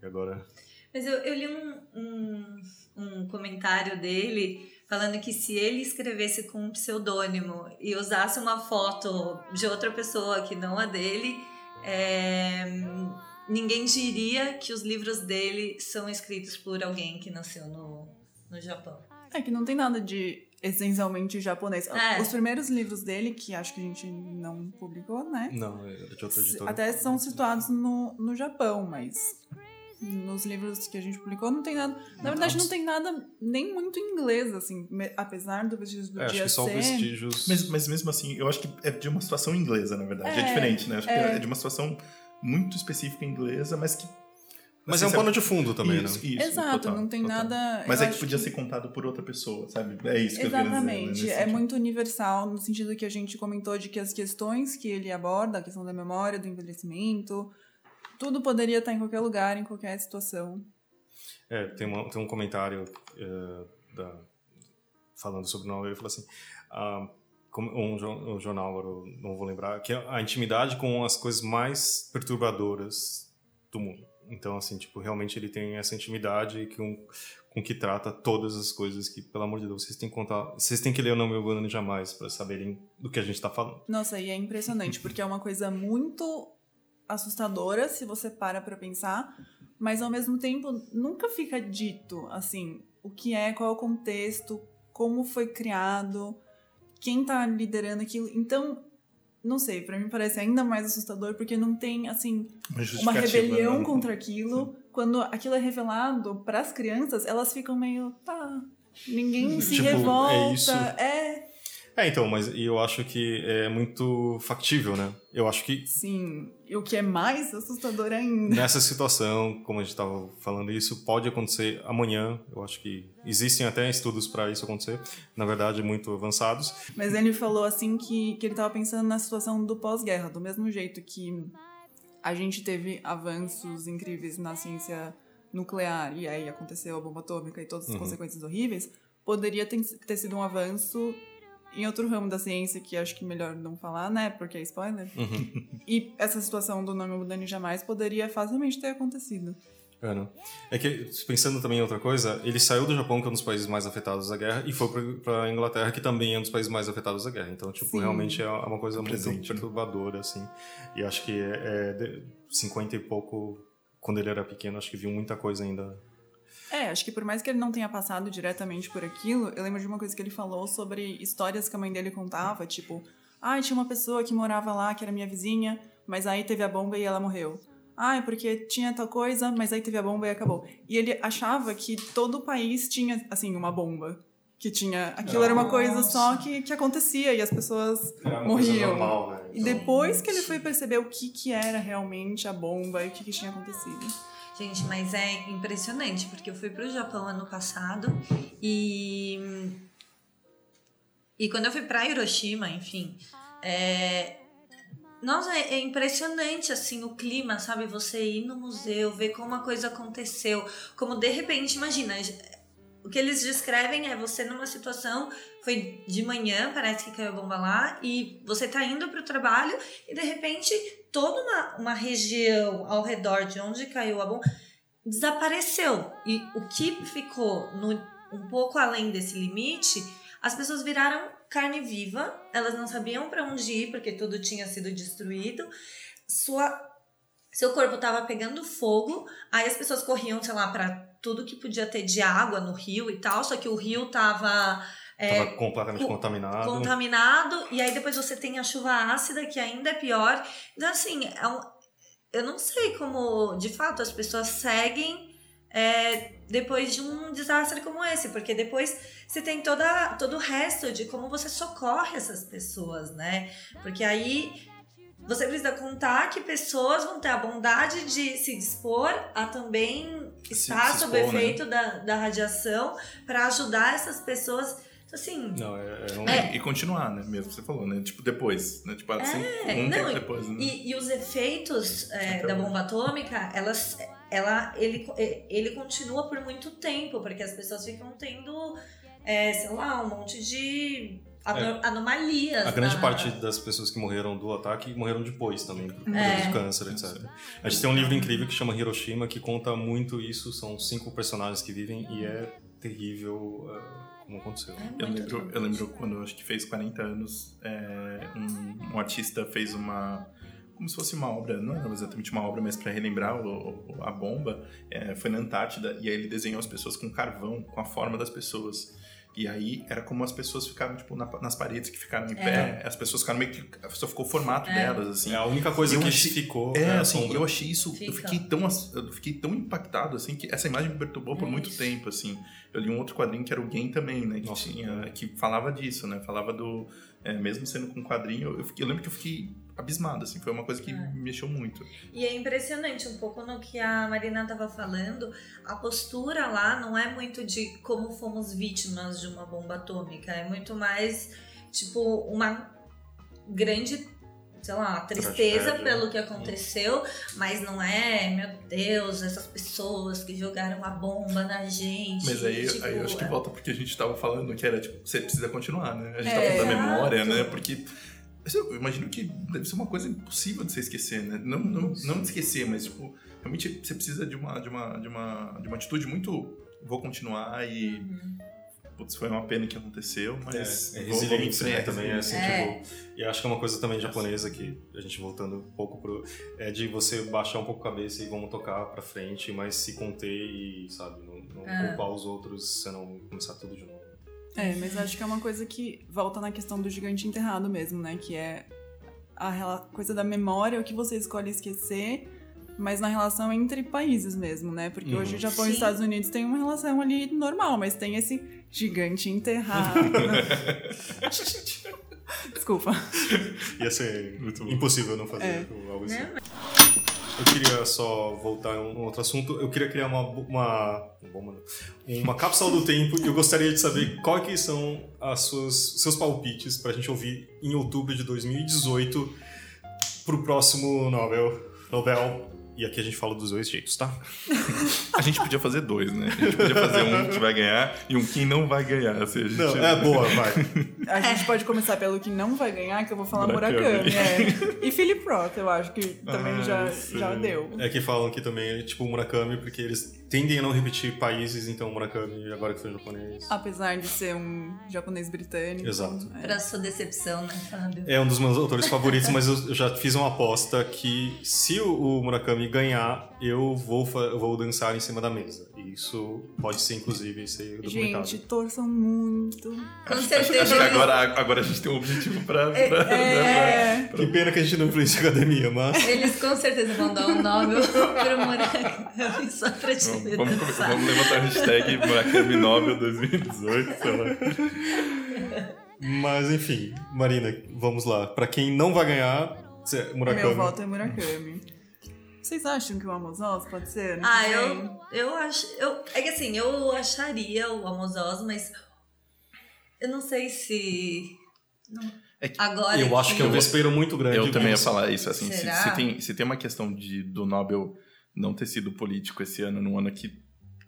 agora Mas eu, eu li um, um, um comentário dele falando que se ele escrevesse com um pseudônimo e usasse uma foto de outra pessoa que não a dele, é, ninguém diria que os livros dele são escritos por alguém que nasceu no, no Japão. É que não tem nada de essencialmente japonês. É. Os primeiros livros dele, que acho que a gente não publicou, né? não, é de outra editora. Até são situados no, no Japão, mas nos livros que a gente publicou não tem nada. Na verdade, não tem nada nem muito em inglês, assim, me- apesar do Vestígios do É, acho Dia que só ser. vestígios. Mas, mas mesmo assim, eu acho que é de uma situação inglesa, na verdade. É, É, diferente, né? Acho que é. é de uma situação muito específica inglesa, mas que. Mas assim, é um sabe- pano de fundo também, isso, né? Isso, Exato, total, não tem total. nada. Mas eu é que acho podia ser contado por outra pessoa, sabe? É isso que eu queria dizer. né, Exatamente. nesse é sentido. muito universal, no sentido que a gente comentou de que as questões que ele aborda, a questão da memória, do envelhecimento, tudo poderia estar em qualquer lugar, em qualquer situação. É, tem, uma- tem um comentário eh, da- falando sobre o novel, ele falou assim, como- um, um jornal, agora não vou lembrar, que é a intimidade com as coisas mais perturbadoras do mundo. Então, assim, tipo, realmente ele tem essa intimidade com, com que trata todas as coisas que, pelo amor de Deus, vocês têm que contar. Vocês têm que ler o nome Uganda jamais para saberem do que a gente tá falando. Nossa, e é impressionante, porque é uma coisa muito assustadora se você para pra pensar, mas ao mesmo tempo nunca fica dito, assim, o que é, qual é o contexto, como foi criado, quem tá liderando aquilo. Então, não sei, pra mim parece ainda mais assustador porque não tem, assim, Uma rebelião né? contra aquilo. Quando aquilo é revelado pras crianças, elas ficam meio, tá, ninguém se Tipo, é revolta. É, É, então, mas eu acho que é muito factível, né? Eu acho que sim. E o que é mais assustador ainda. nessa situação, como a gente estava falando, isso pode acontecer amanhã. Eu acho que existem até estudos para isso acontecer, na verdade, muito avançados. Mas ele falou assim que, que ele tava pensando na situação do pós-guerra, do mesmo jeito que a gente teve avanços incríveis na ciência nuclear e aí aconteceu a bomba atômica e todas as Uhum. consequências horríveis, poderia ter, ter sido um avanço em outro ramo da ciência que acho que melhor não falar, né? Porque é spoiler. Uhum. E essa situação do nome mudando jamais poderia facilmente ter acontecido. É, né? É que, pensando também em outra coisa, ele saiu do Japão, que é um dos países mais afetados da guerra, e foi para a Inglaterra, que também é um dos países mais afetados da guerra. Então, tipo, Sim. realmente é uma coisa muito Presente, né? perturbadora, assim. E acho que é, é de 50 e pouco, quando ele era pequeno, acho que viu muita coisa ainda. É, acho que por mais que ele não tenha passado diretamente por aquilo, eu lembro de uma coisa que ele falou sobre histórias que a mãe dele contava, tipo, ah, tinha uma pessoa que morava lá, que era minha vizinha, mas aí teve a bomba e ela morreu. Ah, é porque tinha tal coisa, mas aí teve a bomba e acabou. E ele achava que todo o país tinha, assim, uma bomba. Que tinha. Aquilo era uma coisa só que, que acontecia e as pessoas morriam. né? E depois que ele foi perceber o que, que era realmente a bomba e o que, que tinha acontecido. Gente, mas é impressionante, porque eu fui pro Japão ano passado e. E quando eu fui pra Hiroshima, enfim. É... Nossa, é é impressionante assim o clima, sabe? Você ir no museu, ver como a coisa aconteceu, como de repente, imagina, o que eles descrevem é você numa situação, foi de manhã, parece que caiu a bomba lá, e você tá indo pro trabalho e de repente toda uma, uma região ao redor de onde caiu a bomba desapareceu. E o que ficou no, um pouco além desse limite, as pessoas viraram carne viva, elas não sabiam para onde ir porque tudo tinha sido destruído. Sua seu corpo estava pegando fogo, aí as pessoas corriam, sei lá, para tudo que podia ter de água no rio e tal, só que o rio tava é, Tava completamente co- contaminado. contaminado, e aí depois você tem a chuva ácida, que ainda é pior. Então, assim, é um- eu não sei como, de fato, as pessoas seguem é, depois de um desastre como esse, porque depois você tem toda, todo o resto de como você socorre essas pessoas, né? Porque aí você precisa contar que pessoas vão ter a bondade de se dispor a também estar se sob o expor, né? efeito da, da radiação para ajudar essas pessoas. Assim, Não, é, é um... É. E continuar, né? Mesmo que você falou, né? Tipo, depois, né? Tipo, assim, um não, tempo e- depois, né? E, e os efeitos é, da bomba atômica, elas, ela, ele, ele continua por muito tempo, porque as pessoas ficam tendo, é, sei lá, um monte de ano- anomalias. É. A grande na- parte das pessoas que morreram do ataque morreram depois também, por É. de câncer, etc. A gente tem um livro incrível que chama Hiroshima, que conta muito isso. São cinco personagens que vivem e é terrível uh, como aconteceu. É Eu lembro, eu lembro quando acho que fez 40 anos, é, um, um artista fez uma. Como se fosse uma obra, não era exatamente uma obra, mas para relembrar o- o- a bomba, é, foi na Antártida, e aí ele desenhou as pessoas com carvão, com a forma das pessoas. E aí era como as pessoas ficaram, tipo, na- nas paredes que ficaram em pé, as pessoas ficaram meio que. Só ficou o formato É. delas, assim. É a única coisa Eu que achei- ficou É, a assim, sombra. eu achei isso. Eu Fica. fiquei, tão, eu fiquei tão impactado, assim, que essa imagem me perturbou por É muito isso. tempo, assim. Eu li um outro quadrinho que era o Game também, né? Que, Nossa. tinha, que falava disso, né? Falava do. é, mesmo sendo com quadrinho, eu, fiquei- eu lembro que eu fiquei abismado, assim. Foi uma coisa que É. me mexeu muito. E é impressionante um pouco no que a Marina estava falando, a postura lá não é muito de como fomos vítimas de uma bomba atômica, é muito mais tipo uma grande, sei lá, tristeza Tragédia. pelo que aconteceu, mas não é, meu Deus, essas pessoas que jogaram a bomba na gente. Mas aí, tipo, aí eu acho que é- volta porque a gente tava falando que era, tipo, você precisa continuar, né? A gente tá É. falando da memória, né? Porque eu imagino que deve ser uma coisa impossível de você esquecer, né? Não, não, não de esquecer, mas tipo, realmente você precisa de uma, de uma, de uma, de uma atitude muito. Vou continuar e. Putz, foi uma pena que aconteceu, mas. É, é vou- vou em resiliência, né? Também é assim, É. tipo. E acho que é uma coisa também japonesa que a gente voltando um pouco pro. É de você baixar um pouco a cabeça e vamos tocar pra frente, mas se conter e, sabe, não, não É. culpar os outros, você não começar tudo de novo. É, mas acho que é uma coisa que volta na questão do gigante enterrado mesmo, né? Que é a coisa da memória, o que você escolhe esquecer, mas na relação entre países mesmo, né? Porque Uhum. hoje o Japão e Sim. os Estados Unidos têm uma relação ali normal, mas tem esse gigante enterrado. Desculpa. Ia ser Muito impossível não fazer É. algo assim. Né? Eu queria só voltar em um outro assunto. Eu queria criar uma, uma, mano, uma cápsula do tempo e eu gostaria de saber quais que são as suas, seus palpites pra gente ouvir em outubro de 2018 pro próximo Nobel. Nobel. E aqui a gente fala dos dois jeitos, tá? A gente podia fazer dois, né? A gente podia fazer um que vai ganhar e um que não vai ganhar. Assim, a gente... Não, é boa, vai. A gente pode começar pelo que não vai ganhar, que eu vou falar Murakami. Murakami. é. E Philip Roth, eu acho que também Ah, já, sim. já deu. É que falam que também é tipo o Murakami, porque eles tendem a não repetir países, então Murakami, agora que foi japonês. Apesar de ser um japonês britânico. Exato. é. Pra sua decepção, né, Fábio? É um dos meus autores favoritos, mas eu já fiz uma aposta que se o Murakami ganhar, eu vou, eu vou dançar em cima da mesa. E isso pode ser, inclusive, ser documentado. Gente, torçam muito. Com Acho, certeza. acho que agora, agora a gente tem um objetivo pra. pra- É. Que pena que a gente não influencia a academia, mas... Eles com certeza vão dar um Nobel pro Murakami só pra te Vamos, ver vamos, vamos levantar a hashtag Murakami Nobel 2018, sei lá. Mas, enfim, Marina, vamos lá. Pra quem não vai ganhar, cê- Murakami. Meu voto é Murakami. Vocês acham que o Amos Oz pode ser? Ah, eu, eu acho. Eu, é que assim, eu acharia o Amos Oz, mas eu não sei se. não- É que agora. Eu acho que é um vespeiro muito grande. Eu também ia falar isso, assim, se, se tem, se tem uma questão de, do Nobel não ter sido político esse ano, num ano que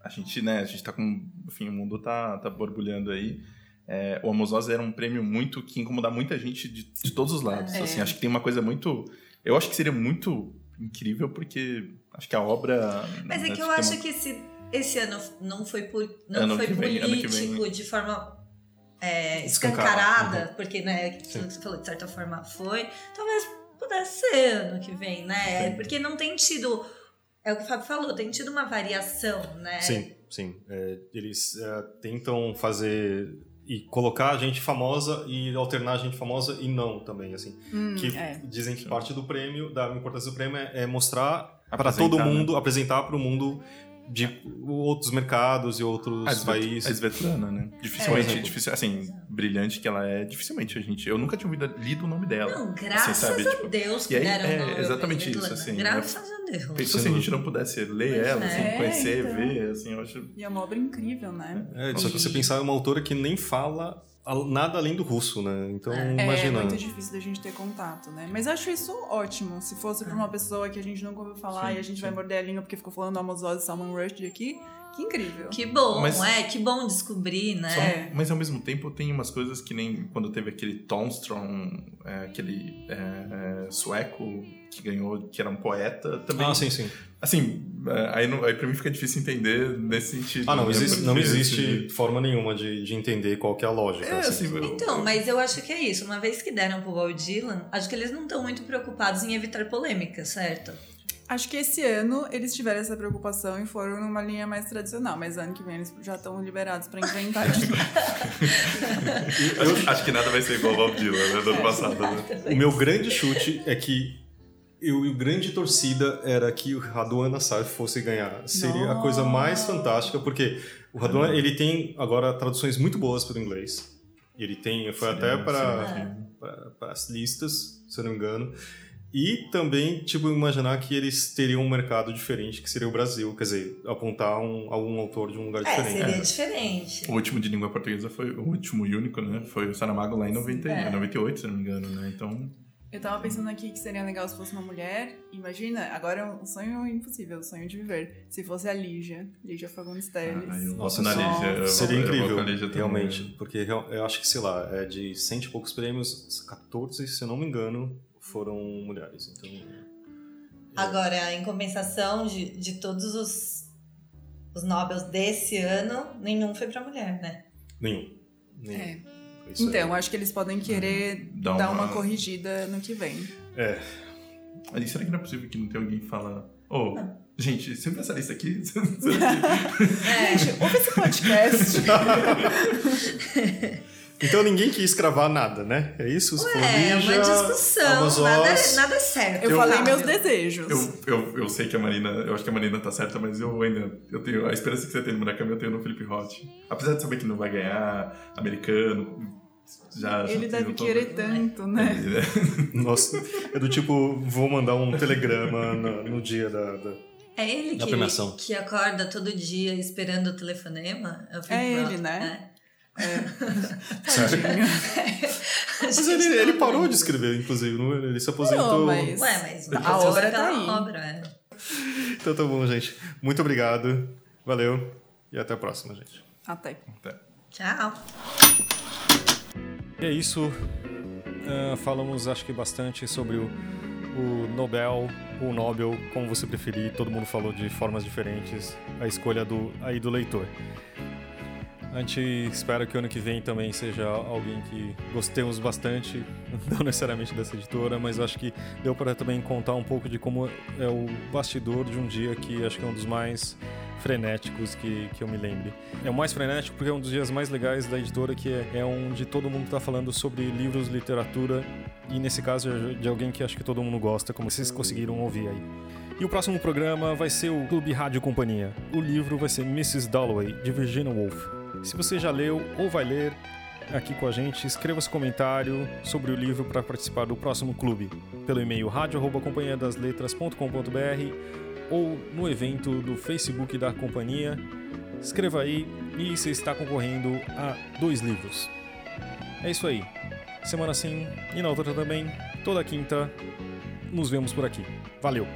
a gente, né, a gente tá com, enfim, o mundo tá, tá borbulhando aí, é, o Amos Oz era um prêmio muito, que incomoda muita gente de, de todos os lados, É. assim, acho que tem uma coisa muito, eu acho que seria muito incrível, porque acho que a obra... Mas é né, que eu acho uma- que esse, esse ano não foi, po- não Ano foi que vem, ano que político vem. de forma é, Escancarada. escancarada, porque, né, aquilo que você falou, de certa forma foi. Talvez pudesse ser ano que vem, né? Sim. Porque não tem tido. É o que o Fábio falou, tem tido uma variação, né? Sim, sim. É, eles é, tentam fazer e colocar gente famosa e alternar gente famosa e não também, assim. Hum, que é. dizem que parte do prêmio, da importância do prêmio é, é mostrar para todo né? mundo, apresentar para o mundo de outros mercados e outros A Svet- países. A Svetlana, né? Dificilmente, É. difícil, assim, brilhante que ela é, dificilmente a gente. Eu nunca tinha ouvido, lido o nome dela. Não, graças sabe, a tipo, Deus que aí, deram é, Nobel pra exatamente isso, Svetlana. assim, Graças a Deus. Pensou se a gente não pudesse ler Pois ela, é. assim, conhecer, então. ver, assim, eu acho. E é uma obra incrível, né? É, só que você pensar é uma autora que nem fala nada além do russo, né? Então, É. É imagina. muito difícil da gente ter contato, né? Mas eu acho isso ótimo. Se fosse pra uma pessoa que a gente nunca ouviu falar Sim, e a gente sim. vai morder a língua porque ficou falando Amos Oz e Salman Rushdie aqui, que incrível. Que bom, Mas- é, que bom descobrir, né? Só- É. Mas ao mesmo tempo tem umas coisas que nem quando teve aquele Tomstrom, é, aquele é, é, sueco que ganhou, que era um poeta, também. Ah, sim, sim. Assim, é, aí, não, aí pra mim fica difícil entender nesse sentido. Ah, não, né? existe, não existe assim, forma nenhuma de, de entender qual que é a lógica. É, assim. assim, eu- Então, mas eu acho que é isso. Uma vez que deram pro Bob Dylan, acho que eles não estão muito preocupados em evitar polêmica, certo? Acho que esse ano eles tiveram essa preocupação e foram numa linha mais tradicional, mas ano que vem eles já estão liberados pra inventar de novo. acho, acho que nada vai ser igual ao Bob Dylan, né, do ano passado, né? O meu grande chute é que e o grande torcida era que o Raduan Assar fosse ganhar. Seria a coisa mais fantástica, porque o Raduan, ele tem agora traduções muito boas para o inglês. Ele tem, foi Sim, até para as listas, se eu não me engano. E também, tipo, imaginar que eles teriam um mercado diferente, que seria o Brasil. Quer dizer, apontar um, algum autor de um lugar É, diferente. seria diferente. O último de língua portuguesa foi o último e único, né? Foi o Saramago lá em 90, É. 98, se não me engano, né? Então, Eu tava pensando aqui que seria legal se fosse uma mulher. Imagina, agora é um sonho impossível, um sonho de viver. Se fosse a Lígia, Lígia Fagundes Teles. Ah, eu gosto na Lígia. eu- Seria eu incrível, Lígia realmente. Porque eu acho que, sei lá, é de cento e poucos prêmios, 14, se eu não me engano, foram mulheres. Então, Agora, em compensação de, de todos os, os Nobels desse ano, nenhum foi pra mulher, né? nenhum. nenhum. É. Isso aí. Então, acho que eles podem querer Dá dar uma- uma corrigida no que vem. É, Aí, será que não é possível que não tenha alguém que fala... Ô, gente, viu essa lista aqui? É, Gente, ouve esse podcast. Então ninguém quis cravar nada, né? É isso? Se for é uma discussão, nada, Oz. nada é certo. Eu falei Fábio. meus desejos. Eu, eu, eu sei que a Marina, eu acho que a Marina tá certa, mas eu ainda, eu tenho, a esperança que você tem no Murakami eu tenho no Felipe Roth. Apesar de saber que não vai ganhar, americano, já... já Ele tenho deve todo- querer tanto, né? Nossa, é do tipo, vou mandar um telegrama no, no dia da, da- É ele Da que, que acorda todo dia esperando o telefonema? É, o É ele, né? Sério? Mas ele, ele parou de escrever, inclusive, não? ele se aposentou. Não, mas- Ué, mas A obra aquela tá aí. obra, é. Então tá bom, gente. Muito obrigado. Valeu. E até a próxima, gente. Até. Tchau. E é isso. Ah, falamos, acho que bastante sobre o, o Nobel, o Nobel, como você preferir. Todo mundo falou de formas diferentes. A escolha do, aí do leitor. A gente espera que o ano que vem também seja alguém que gostemos bastante, não necessariamente dessa editora, mas acho que deu para também contar um pouco de como é o bastidor de um dia que acho que é um dos mais frenéticos que, que eu me lembre. É o mais frenético porque é um dos dias mais legais da editora, que é, é onde todo mundo está falando sobre livros, literatura, e nesse caso é de alguém que acho que todo mundo gosta, como vocês conseguiram ouvir aí. E o próximo programa vai ser o Clube Rádio Companhia. O livro vai ser Mrs. Dalloway, de Virginia Woolf. Se você já leu ou vai ler aqui com a gente, escreva seu comentário sobre o livro para participar do próximo clube, pelo e-mail radio@companhiadasletras.com.br ou no evento do Facebook da companhia. Escreva aí e você está concorrendo a dois livros. É isso aí. Semana sim e na outra também, toda quinta, nos vemos por aqui. Valeu!